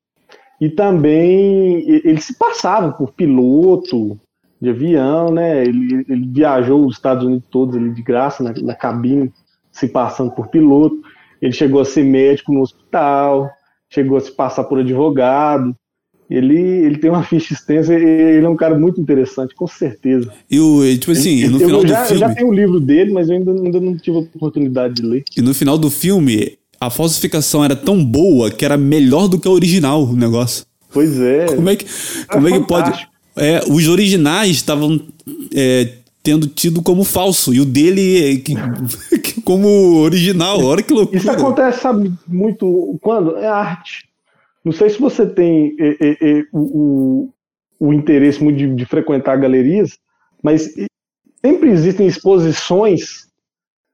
E também ele se passava por piloto de avião, né? Ele, ele viajou os Estados Unidos todos ali de graça na, na cabine, se passando por piloto. Ele chegou a ser médico no hospital, chegou a se passar por advogado. Ele, ele tem uma ficha extensa, e ele é um cara muito interessante, com certeza. E o, tipo assim, eu, no eu final do já, eu filme. já tenho o livro dele, mas eu ainda, ainda não tive a oportunidade de ler. E no final do filme, a falsificação era tão boa que era melhor do que a original o negócio. Pois é. Como é que, como é que pode. É, os originais estavam é, tendo tido como falso, e o dele é, que- *laughs* que como original. Olha que loucura. Isso acontece, sabe, muito quando? É arte. Não sei se você tem é, é, é, o, o, o interesse muito de, de frequentar galerias, mas sempre existem exposições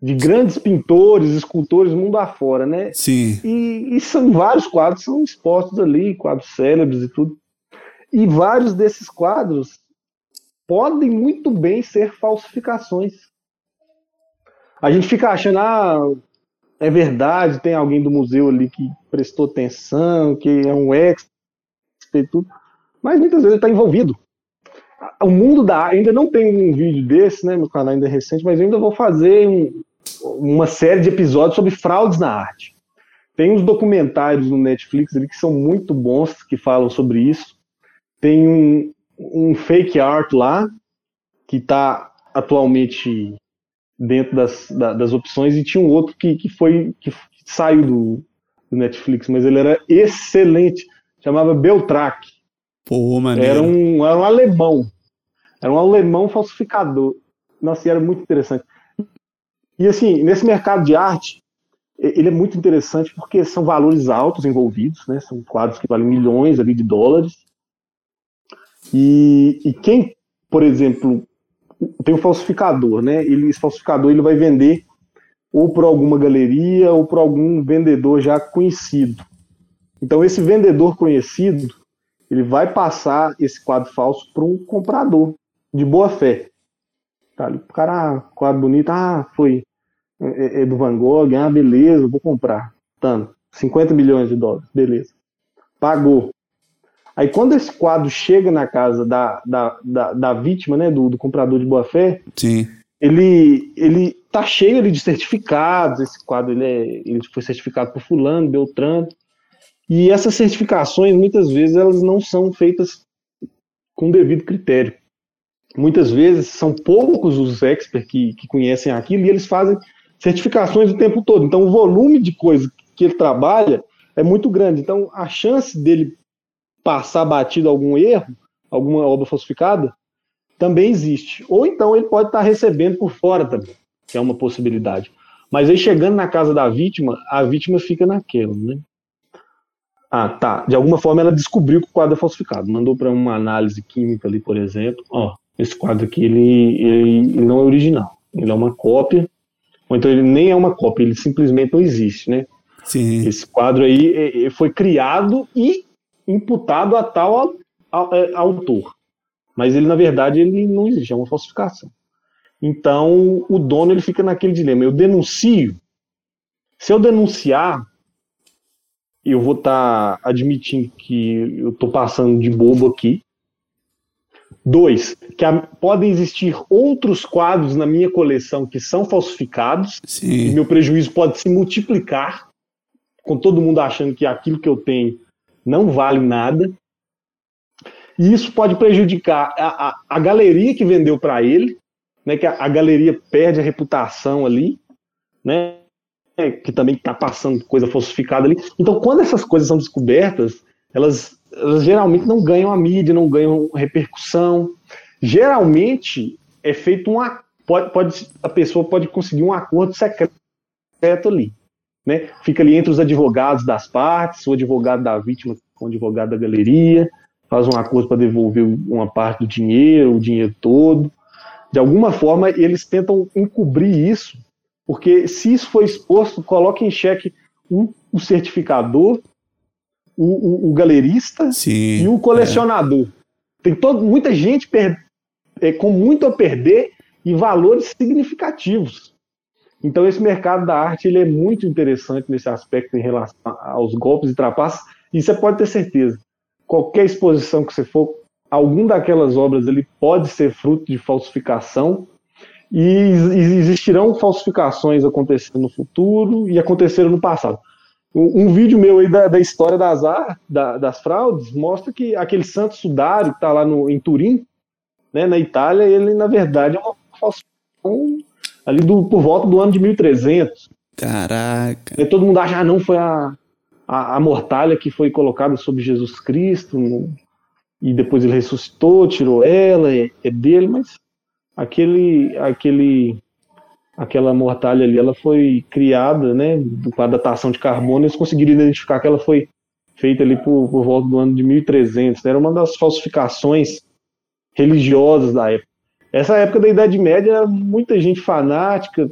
de grandes pintores, escultores mundo afora, né? Sim. E, e são vários quadros são expostos ali, quadros célebres e tudo. E vários desses quadros podem muito bem ser falsificações. A gente fica achando, ah, é verdade, tem alguém do museu ali que prestou atenção, que é um expert e tudo, mas muitas vezes ele está envolvido. O mundo da ainda não tem um vídeo desse, né? Meu canal ainda é recente, mas eu ainda vou fazer um- uma série de episódios sobre fraudes na arte. Tem uns documentários no Netflix ali que são muito bons, que falam sobre isso. Tem um, um fake art lá, que está atualmente dentro das, da- das opções, e tinha um outro que, que foi que saiu do, do Netflix, mas ele era excelente. Chamava Beltrack. Pô, maneiro. Era um, era um alemão. Era um alemão falsificador. Nossa, e era muito interessante. E assim, nesse mercado de arte, ele é muito interessante porque são valores altos envolvidos, né? São quadros que valem milhões ali de dólares. E, e quem, por exemplo, tem um falsificador, né? Ele, esse falsificador ele vai vender ou por alguma galeria ou por algum vendedor já conhecido. Então esse vendedor conhecido ele vai passar esse quadro falso para um comprador de boa fé. Tá ali, cara, ah, quadro bonito, ah, foi é, é do Van Gogh, ah, beleza, vou comprar. Tanto, 50 milhões de dólares, beleza. Pagou. Aí quando esse quadro chega na casa da, da, da, da vítima, né, do, do comprador de boa fé, Sim. ele ele tá cheio ali de certificados. Esse quadro ele, é, ele foi certificado por fulano, Beltrano. E essas certificações muitas vezes elas não são feitas com devido critério. Muitas vezes são poucos os experts que, que conhecem aquilo e eles fazem certificações o tempo todo. Então o volume de coisa que ele trabalha é muito grande. Então a chance dele passar batido algum erro, alguma obra falsificada, também existe. Ou então ele pode estar recebendo por fora também, que é uma possibilidade. Mas aí chegando na casa da vítima, a vítima fica naquela, né? Ah, tá. De alguma forma ela descobriu que o quadro é falsificado. Mandou para uma análise química ali, por exemplo. Ó, esse quadro aqui ele, ele, ele não é original. Ele é uma cópia. Ou então ele nem é uma cópia, ele simplesmente não existe, né? Sim. Esse quadro aí é, é, foi criado e imputado a tal a, autor. Mas ele, na verdade, ele não existe, é uma falsificação. Então, o dono ele fica naquele dilema. Eu denuncio. Se eu denunciar, eu vou estar tá admitindo que eu estou passando de bobo aqui. Dois, que a, podem existir outros quadros na minha coleção que são falsificados. Sim. E meu prejuízo pode se multiplicar, com todo mundo achando que aquilo que eu tenho não vale nada. E isso pode prejudicar a, a, a galeria que vendeu para ele, né, que a, a, galeria perde a reputação ali, né, que também está passando coisa falsificada ali. Então, quando essas coisas são descobertas, elas, elas geralmente não ganham a mídia, não ganham repercussão. Geralmente é feito um pode, pode a pessoa pode conseguir um acordo secreto ali, né? Fica ali entre os advogados das partes, o advogado da vítima com o advogado da galeria, faz um acordo para devolver uma parte do dinheiro, o dinheiro todo. De alguma forma, eles tentam encobrir isso, porque se isso for exposto, coloca em xeque o, o certificador, o, o, o galerista Sim, e o colecionador. É. Tem todo, muita gente per, é, com muito a perder e valores significativos. Então esse mercado da arte ele é muito interessante nesse aspecto em relação aos golpes e trapaças, e você pode ter certeza qualquer exposição que você for, algum daquelas obras ali pode ser fruto de falsificação e existirão falsificações acontecendo no futuro e aconteceram no passado. Um, um vídeo meu aí da, da história das, da, das fraudes mostra que aquele Santo Sudário que está lá no, em Turim, né, na Itália, ele na verdade é uma falsificação ali do, por volta do ano de 1300. Caraca. E todo mundo acha, ah, não, foi a, a, a mortalha que foi colocada sobre Jesus Cristo, no, e depois ele ressuscitou, tirou ela, é, é, dele, mas aquele, aquele, aquela mortalha ali, ela foi criada, né, com a datação de carbono, eles conseguiram identificar que ela foi feita ali por, por volta do ano de 1300, né, era uma das falsificações religiosas da época. Essa época da Idade Média, muita gente fanática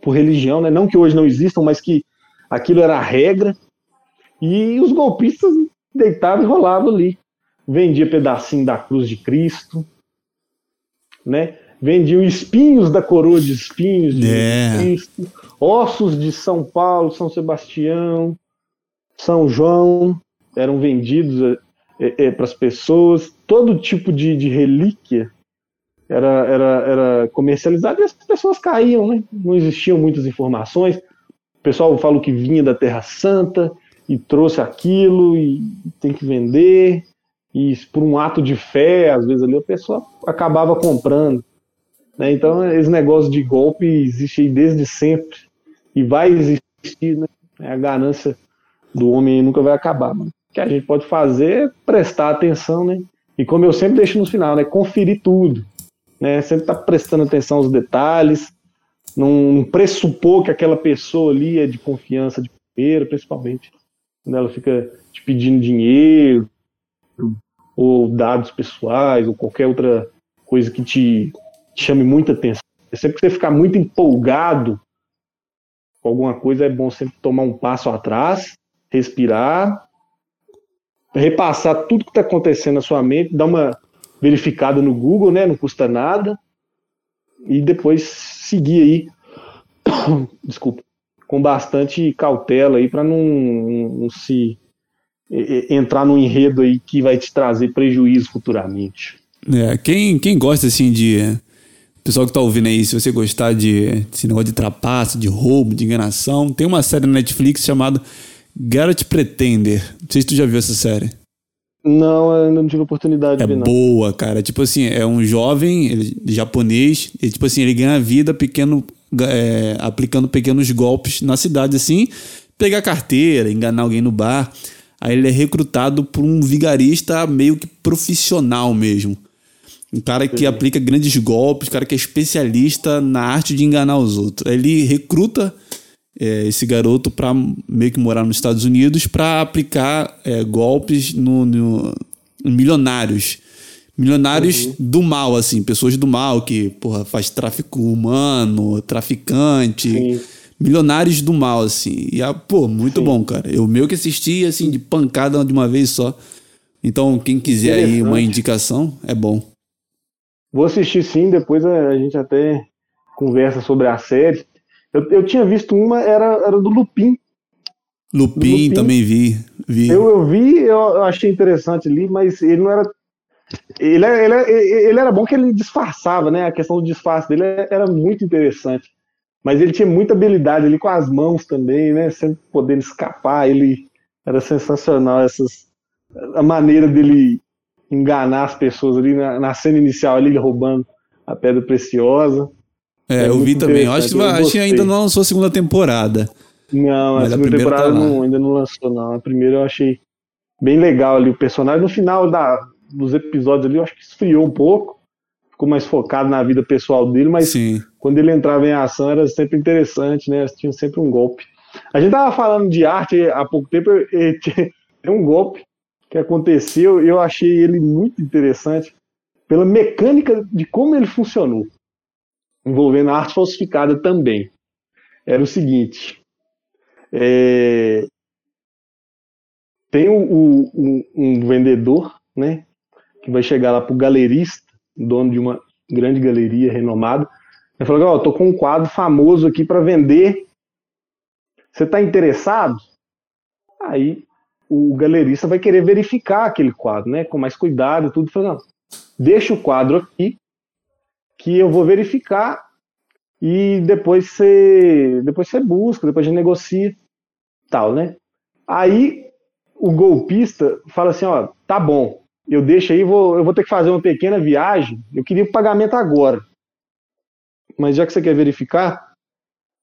por religião, né, não que hoje não existam, mas que aquilo era a regra, e os golpistas deitavam e rolavam ali. Vendia pedacinho da cruz de Cristo, né? Vendiam espinhos da coroa de espinhos de é. Cristo, ossos de São Paulo, São Sebastião, São João, eram vendidos é, é, para as pessoas. Todo tipo de, de relíquia era, era, era comercializado e as pessoas caíam, né? Não existiam muitas informações pessoal fala que vinha da Terra Santa e trouxe aquilo e tem que vender. E por um ato de fé, às vezes ali a pessoa acabava comprando. Né? Então, esse negócio de golpe existe aí desde sempre e vai existir. Né? A ganância do homem nunca vai acabar. Mano. O que a gente pode fazer é prestar atenção, né? E como eu sempre deixo no final, né? Conferir tudo. Né? Sempre estar tá prestando atenção aos detalhes, não pressupor que aquela pessoa ali é de confiança de primeira, principalmente quando ela fica te pedindo dinheiro ou dados pessoais ou qualquer outra coisa que te, te chame muita atenção. É sempre que você ficar muito empolgado com alguma coisa, é bom sempre tomar um passo atrás, respirar, repassar tudo que está acontecendo na sua mente, dar uma verificada no Google, né? Não custa nada e depois seguir aí, *coughs* desculpa, com bastante cautela aí para não, não, se entrar num enredo aí que vai te trazer prejuízo futuramente. É, quem, quem gosta assim de pessoal que tá ouvindo aí, se você gostar de esse negócio de trapaça, de roubo, de enganação, tem uma série na Netflix chamada Garrett Pretender. Não sei se tu já viu essa série. Não, ainda não tive oportunidade é de ver, não. boa, cara. Tipo assim, é um jovem ele, japonês, e tipo assim, ele ganha vida pequeno, é, aplicando pequenos golpes na cidade, assim, pegar carteira, enganar alguém no bar. Aí ele é recrutado por um vigarista meio que profissional mesmo. Um cara que aplica grandes golpes, um cara que é especialista na arte de enganar os outros. Aí ele recruta é, esse garoto para meio que morar nos Estados Unidos para aplicar é, golpes no, no, milionários. Milionários uhum. do mal, assim, pessoas do mal que porra, faz tráfico humano, traficante, Sim. Milionários do Mal, assim. E, ah, pô, muito Sim. bom, cara. Eu meio que assisti, assim, de pancada de uma vez só. Então, quem quiser aí uma indicação, é bom. Vou assistir sim, depois a gente até conversa sobre a série. Eu, eu tinha visto uma, era, era do Lupin. Lupin, Lupin. também vi. vi. Eu, eu vi, eu, achei interessante ali, mas ele não era. Ele, é- ele, é- ele era bom que ele disfarçava, né? A questão do disfarce dele era muito interessante. Mas ele tinha muita habilidade ali com as mãos também, né? Sempre podendo escapar. Ele era sensacional essas a maneira dele enganar as pessoas ali na, na cena inicial ali ele roubando a pedra preciosa. É, É eu vi também. Eu acho que, eu acho que ainda não lançou a segunda temporada. Não, Mas a a segunda primeira temporada tá não- ainda não lançou, não. A primeira eu achei bem legal ali o personagem. No final da, dos episódios ali, eu acho que esfriou um pouco. Ficou mais focado na vida pessoal dele, mas Sim. quando ele entrava em ação era sempre interessante, né? Tinha sempre um golpe. A gente tava falando de arte há pouco tempo, *laughs* tem um golpe que aconteceu e eu achei ele muito interessante pela mecânica de como ele funcionou, envolvendo a arte falsificada também. Era o seguinte: é, tem o- o- um, vendedor, né, que vai chegar lá pro galerista, dono de uma grande galeria renomada, ele falou: Ó, tô com um quadro famoso aqui para vender. Você tá interessado? Aí o galerista vai querer verificar aquele quadro, né, com mais cuidado e tudo. Falou: Não, deixa o quadro aqui, que eu vou verificar e depois você, depois você busca, depois a gente negocia, tal, né? Aí o golpista fala assim, ó, tá bom, eu deixo aí, vou, eu vou ter que fazer uma pequena viagem, eu queria o pagamento agora. Mas já que você quer verificar,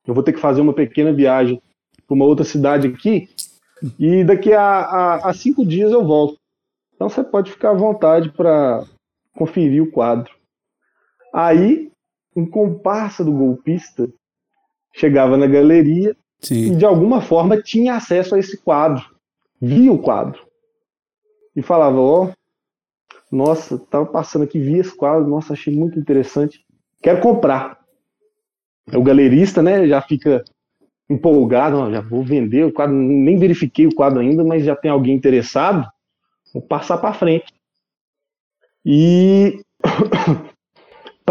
eu vou ter que fazer uma pequena viagem para uma outra cidade aqui, e daqui a, a, a cinco dias eu volto. Então você pode ficar à vontade para conferir o quadro. Aí, um comparsa do golpista chegava na galeria e Sim. de alguma forma tinha acesso a esse quadro, via o quadro e falava: Ó, nossa, tava passando aqui, vi esse quadro, nossa, achei muito interessante, quero comprar. Aí O galerista, né, já fica empolgado, ó, já vou vender o quadro, nem verifiquei o quadro ainda, mas já tem alguém interessado, vou passar para frente. E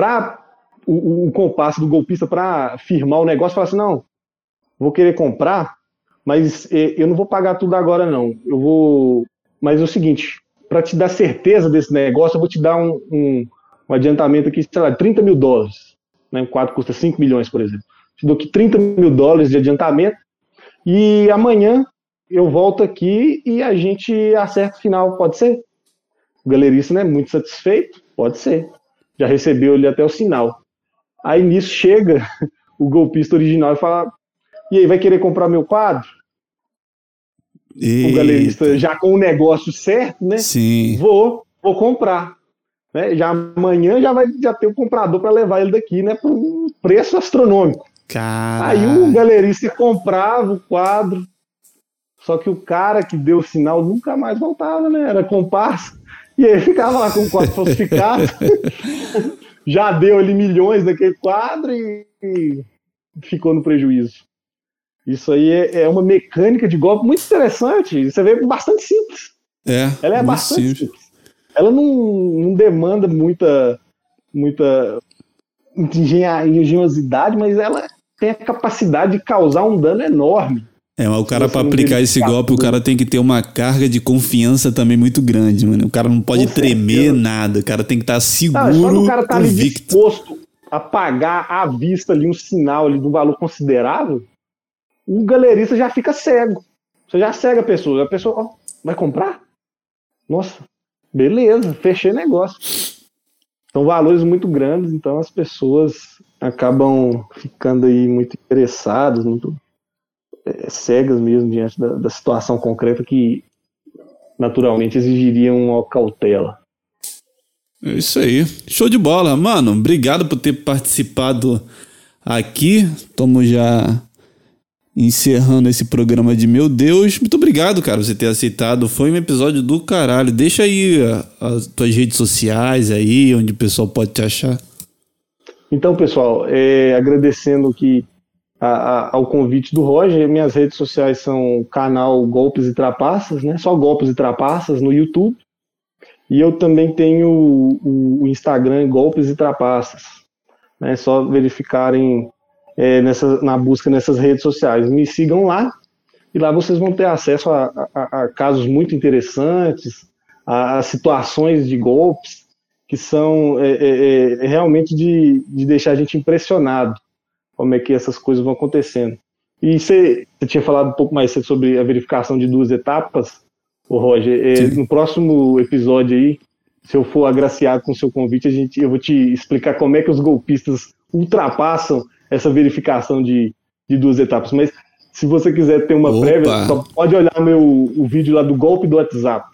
para o, o compasso do golpista para firmar o negócio, fala assim: não, vou querer comprar, mas eh, eu não vou pagar tudo agora, não. Eu vou. Mas é o seguinte, para te dar certeza desse negócio, eu vou te dar um, um, um adiantamento aqui, sei lá, 30 mil dólares. Né? Quadro custa 5 milhões, por exemplo. Te dou aqui 30 mil dólares de adiantamento e amanhã eu volto aqui e a gente acerta o final, pode ser? O galerista, né, muito satisfeito, pode ser. Já recebeu ali até o sinal. Aí nisso chega *laughs* o golpista original e fala: E aí, vai querer comprar meu quadro? O Eita. galerista já com o negócio certo, né? Sim. Vou, vou comprar. Né? Já amanhã já vai já ter o comprador para levar ele daqui, né? Por um preço astronômico. Cara. Aí o galerista comprava o quadro, só que o cara que deu o sinal nunca mais voltava, né? Era comparsa. E aí ficava lá com o quadro falsificado. *laughs* Já deu ali milhões daquele quadro e, e ficou no prejuízo. Isso aí é, é uma mecânica de golpe muito interessante. Você vê bastante simples. É, Ela é bastante simples. simples. Ela não, não demanda muita, muita engenhosidade, mas ela tem a capacidade de causar um dano enorme. É, mas o cara não aplicar esse golpe, o cara tem que ter uma carga de confiança também muito grande, mano. O cara não pode Com tremer certeza. nada, o cara tem que estar Tá, seguro, só que o cara tá ali disposto a pagar à vista ali um sinal ali de um valor considerável, o galerista já fica cego. Você já cega a pessoa. A pessoa, ó, vai comprar? Nossa, beleza, fechei negócio. São valores muito grandes, então as pessoas acabam ficando aí muito interessadas, muito cegas mesmo diante da, da situação concreta que naturalmente exigiria uma cautela. É isso aí. Show de bola. Mano, obrigado por ter participado aqui. Estamos já encerrando esse programa de Meu Deus. Muito obrigado, cara, por você ter aceitado. Foi um episódio do caralho. Deixa aí as tuas redes sociais aí, onde o pessoal pode te achar. Então, pessoal, é, agradecendo aqui a, a, ao convite do Roger. Minhas redes sociais são canal Golpes e Trapaças, né? Só Golpes e Trapaças no YouTube. E eu também tenho o, o Instagram Golpes e Trapaças. Né? só verificarem é, nessa, na busca nessas redes sociais. Me sigam lá e lá vocês vão ter acesso a, a, a casos muito interessantes, a, a, situações de golpes que são é, é, é, realmente de, de deixar a gente impressionado como é que essas coisas vão acontecendo. E você, você tinha falado um pouco mais cedo sobre a verificação de duas etapas, o Roger. É, no próximo episódio aí, se eu for agraciado com o seu convite, a gente, eu vou te explicar como é que os golpistas ultrapassam essa verificação de, de duas etapas. Mas se você quiser ter uma Opa. prévia, só pode olhar meu, o vídeo lá do golpe do WhatsApp.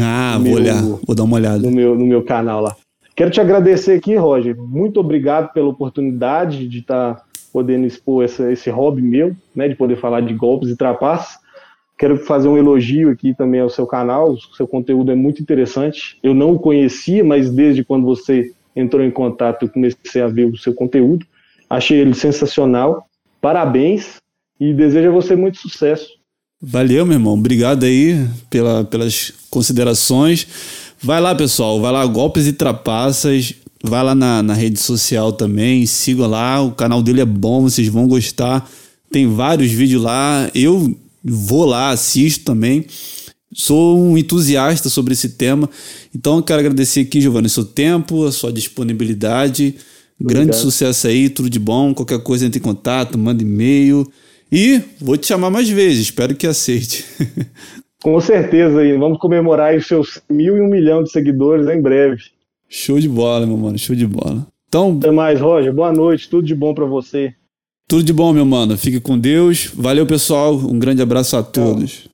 Ah, vou meu, olhar, vou dar uma olhada. No meu, no meu canal lá. Quero te agradecer aqui, Roger. Muito obrigado pela oportunidade de estar tá podendo expor essa, esse hobby meu, né, de poder falar de golpes e trapaças. Quero fazer um elogio aqui também ao seu canal. O seu conteúdo é muito interessante. Eu não o conhecia, mas desde quando você entrou em contato, eu comecei a ver o seu conteúdo. Achei ele sensacional. Parabéns e desejo a você muito sucesso. Valeu, meu irmão. Obrigado aí pela, pelas considerações. Vai lá, pessoal. Vai lá, Golpes e Trapaças. Vai lá na, na rede social também. Siga lá. O canal dele é bom, vocês vão gostar. Tem vários vídeos lá. Eu vou lá, assisto também. Sou um entusiasta sobre esse tema. Então, quero agradecer aqui, Giovanni, o seu tempo, a sua disponibilidade. Obrigado. Grande sucesso aí, tudo de bom. Qualquer coisa, entre em contato, manda e-mail. E vou te chamar mais vezes, espero que aceite. *laughs* Com certeza aí, vamos comemorar os seus mil e um milhão de seguidores em breve. Show de bola, meu mano, show de bola. Então, até mais, Roger. Boa noite, tudo de bom para você. Tudo de bom, meu mano. Fique com Deus. Valeu, pessoal. Um grande abraço a todos.